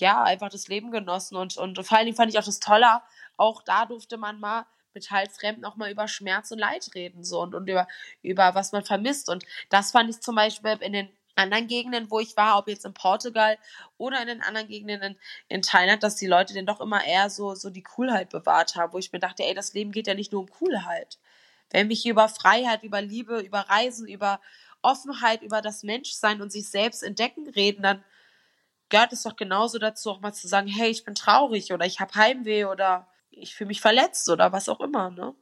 ja, einfach das Leben genossen und, und vor allen Dingen fand ich auch das Tolle, auch da durfte man mal mit Halsremd noch mal über Schmerz und Leid reden so und, und über, über was man vermisst und das fand ich zum Beispiel in den anderen Gegenden, wo ich war, ob jetzt in Portugal oder in den anderen Gegenden in, in Thailand, dass die Leute dann doch immer eher so, so die Coolheit bewahrt haben, wo ich mir dachte, ey, das Leben geht ja nicht nur um Coolheit. Wenn hier über Freiheit, über Liebe, über Reisen, über Offenheit, über das Menschsein und sich selbst entdecken reden, dann gehört es doch genauso dazu, auch mal zu sagen, hey, ich bin traurig oder ich habe Heimweh oder ich fühle mich verletzt oder was auch immer, ne?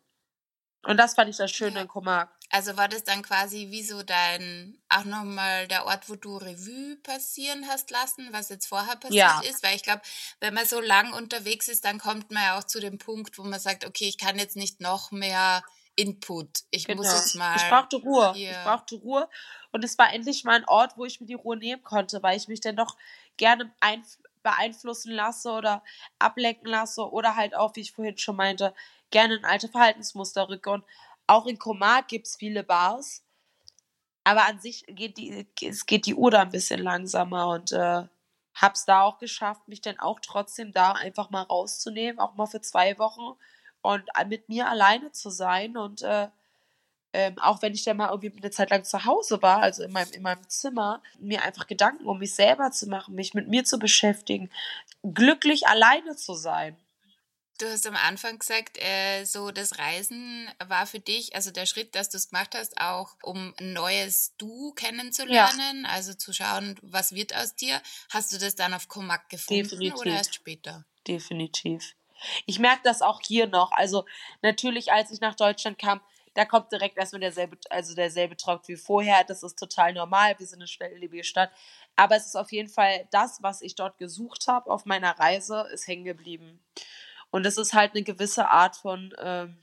Und das fand ich das Schöne in Comarc. Also war das dann quasi wie so dein, auch nochmal der Ort, wo du Revue passieren hast lassen, was jetzt vorher passiert ja. ist? Weil ich glaube, wenn man so lang unterwegs ist, dann kommt man ja auch zu dem Punkt, wo man sagt, okay, ich kann jetzt nicht noch mehr Input. Ich genau. muss jetzt mal. Ich brauchte Ruhe. Hier. Ich brauchte Ruhe. Und es war endlich mal ein Ort, wo ich mir die Ruhe nehmen konnte, weil ich mich dann doch gerne beeinflussen lasse oder ablenken lasse oder halt auch, wie ich vorhin schon meinte, gerne in alte Verhaltensmuster rücke. Und auch in Komat gibt es viele Bars. Aber an sich geht die, es geht die Uhr da ein bisschen langsamer und äh, hab's da auch geschafft, mich dann auch trotzdem da einfach mal rauszunehmen, auch mal für zwei Wochen und mit mir alleine zu sein und äh, ähm, auch wenn ich dann mal irgendwie eine Zeit lang zu Hause war, also in meinem, in meinem Zimmer, mir einfach Gedanken um mich selber zu machen, mich mit mir zu beschäftigen, glücklich alleine zu sein. Du hast am Anfang gesagt, äh, so das Reisen war für dich, also der Schritt, dass du es gemacht hast, auch um ein neues Du kennenzulernen, ja. also zu schauen, was wird aus dir. Hast du das dann auf Komak gefunden Definitiv. oder erst später? Definitiv. Ich merke das auch hier noch. Also natürlich, als ich nach Deutschland kam, da kommt direkt erstmal derselbe, also derselbe Trott wie vorher. Das ist total normal. Wir sind eine schnelllebige Stadt. Aber es ist auf jeden Fall das, was ich dort gesucht habe auf meiner Reise, ist hängen geblieben. Und es ist halt eine gewisse Art von. Ähm,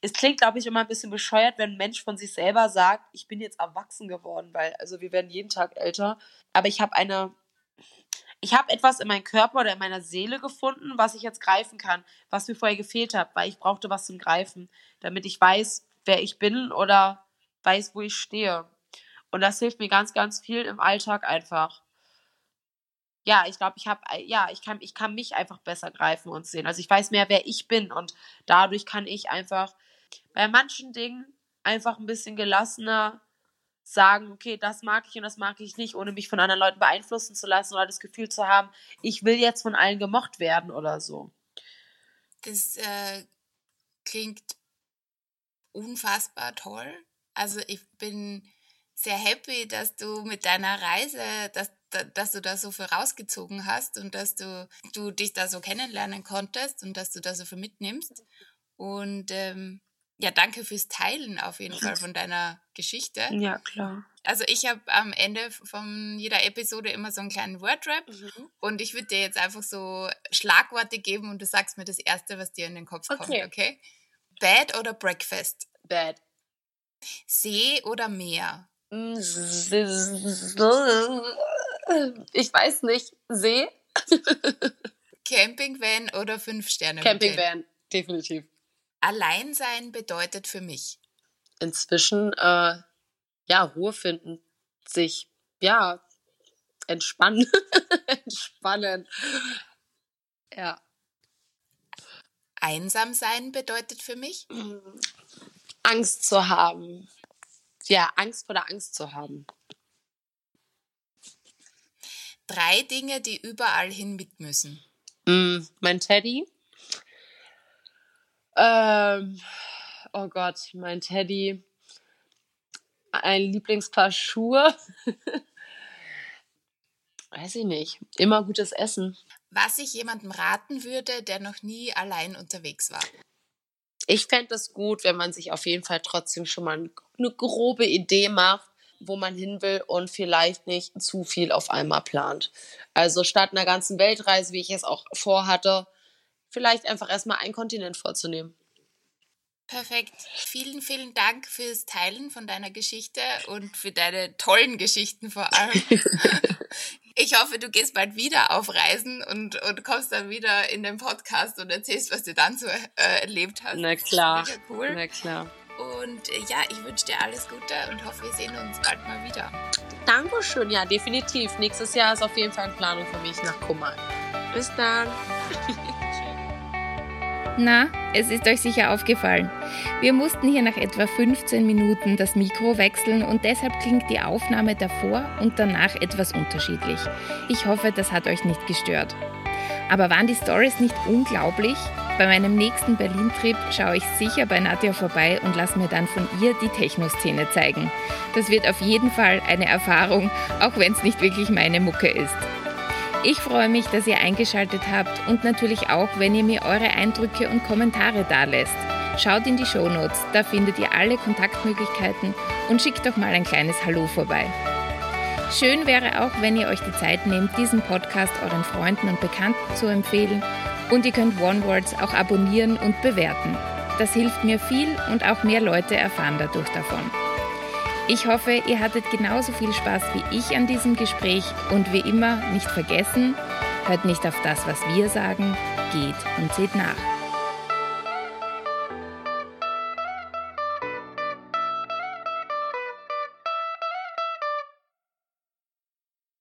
es klingt, glaube ich, immer ein bisschen bescheuert, wenn ein Mensch von sich selber sagt, ich bin jetzt erwachsen geworden, weil, also wir werden jeden Tag älter. Aber ich habe eine. Ich habe etwas in meinem Körper oder in meiner Seele gefunden, was ich jetzt greifen kann, was mir vorher gefehlt hat, weil ich brauchte was zum Greifen, damit ich weiß, wer ich bin oder weiß, wo ich stehe. Und das hilft mir ganz, ganz viel im Alltag einfach ja, ich glaube, ich habe, äh, ja, ich kann, ich kann mich einfach besser greifen und sehen. Also ich weiß mehr, wer ich bin und dadurch kann ich einfach bei manchen Dingen einfach ein bisschen gelassener sagen, okay, das mag ich und das mag ich nicht, ohne mich von anderen Leuten beeinflussen zu lassen oder das Gefühl zu haben, ich will jetzt von allen gemocht werden oder so. Das äh, klingt unfassbar toll. Also ich bin sehr happy, dass du mit deiner Reise, dass dass du da so viel rausgezogen hast und dass du, du dich da so kennenlernen konntest und dass du da so viel mitnimmst. Und ähm, ja, danke fürs Teilen auf jeden Fall von deiner Geschichte. Ja, klar. Also ich habe am Ende von jeder Episode immer so einen kleinen Wordrap mhm. und ich würde dir jetzt einfach so Schlagworte geben und du sagst mir das Erste, was dir in den Kopf okay. kommt, okay? Bad oder Breakfast? Bad. See oder Meer? Ich weiß nicht, See. *laughs* Campingvan oder Fünf-Sterne? Campingvan, definitiv. Alleinsein bedeutet für mich. Inzwischen, äh, ja, Ruhe finden, sich, ja, entspannen. *laughs* Entspannen. Ja. Einsam sein bedeutet für mich? Angst zu haben. Ja, Angst vor der Angst zu haben. Drei Dinge, die überall hin mit müssen. Mm, mein Teddy. Ähm, oh Gott, mein Teddy. Ein Lieblingspaar Schuhe. *laughs* Weiß ich nicht. Immer gutes Essen. Was ich jemandem raten würde, der noch nie allein unterwegs war. Ich fände es gut, wenn man sich auf jeden Fall trotzdem schon mal eine grobe Idee macht, wo man hin will und vielleicht nicht zu viel auf einmal plant. Also statt einer ganzen Weltreise, wie ich es auch vorhatte, vielleicht einfach erstmal einen Kontinent vorzunehmen. Perfekt. Vielen, vielen Dank fürs Teilen von deiner Geschichte und für deine tollen Geschichten vor allem. *laughs* ich hoffe, du gehst bald wieder auf Reisen und, und kommst dann wieder in den Podcast und erzählst, was du dann so äh, erlebt hast. Na klar. Cool. Na klar. Und äh, ja, ich wünsche dir alles Gute und hoffe, wir sehen uns bald mal wieder. Dankeschön, ja, definitiv. Nächstes Jahr ist auf jeden Fall eine Planung für mich nach Kummer. Bis dann. *laughs* Na, es ist euch sicher aufgefallen. Wir mussten hier nach etwa 15 Minuten das Mikro wechseln und deshalb klingt die Aufnahme davor und danach etwas unterschiedlich. Ich hoffe, das hat euch nicht gestört. Aber waren die Stories nicht unglaublich? Bei meinem nächsten Berlin-Trip schaue ich sicher bei Nadja vorbei und lasse mir dann von ihr die Techno-Szene zeigen. Das wird auf jeden Fall eine Erfahrung, auch wenn es nicht wirklich meine Mucke ist. Ich freue mich, dass ihr eingeschaltet habt und natürlich auch, wenn ihr mir eure Eindrücke und Kommentare dalässt. Schaut in die Shownotes, da findet ihr alle Kontaktmöglichkeiten und schickt doch mal ein kleines Hallo vorbei. Schön wäre auch, wenn ihr euch die Zeit nehmt, diesen Podcast euren Freunden und Bekannten zu empfehlen und ihr könnt OneWords auch abonnieren und bewerten. Das hilft mir viel und auch mehr Leute erfahren dadurch davon. Ich hoffe, ihr hattet genauso viel Spaß wie ich an diesem Gespräch und wie immer nicht vergessen, hört nicht auf das, was wir sagen, geht und seht nach.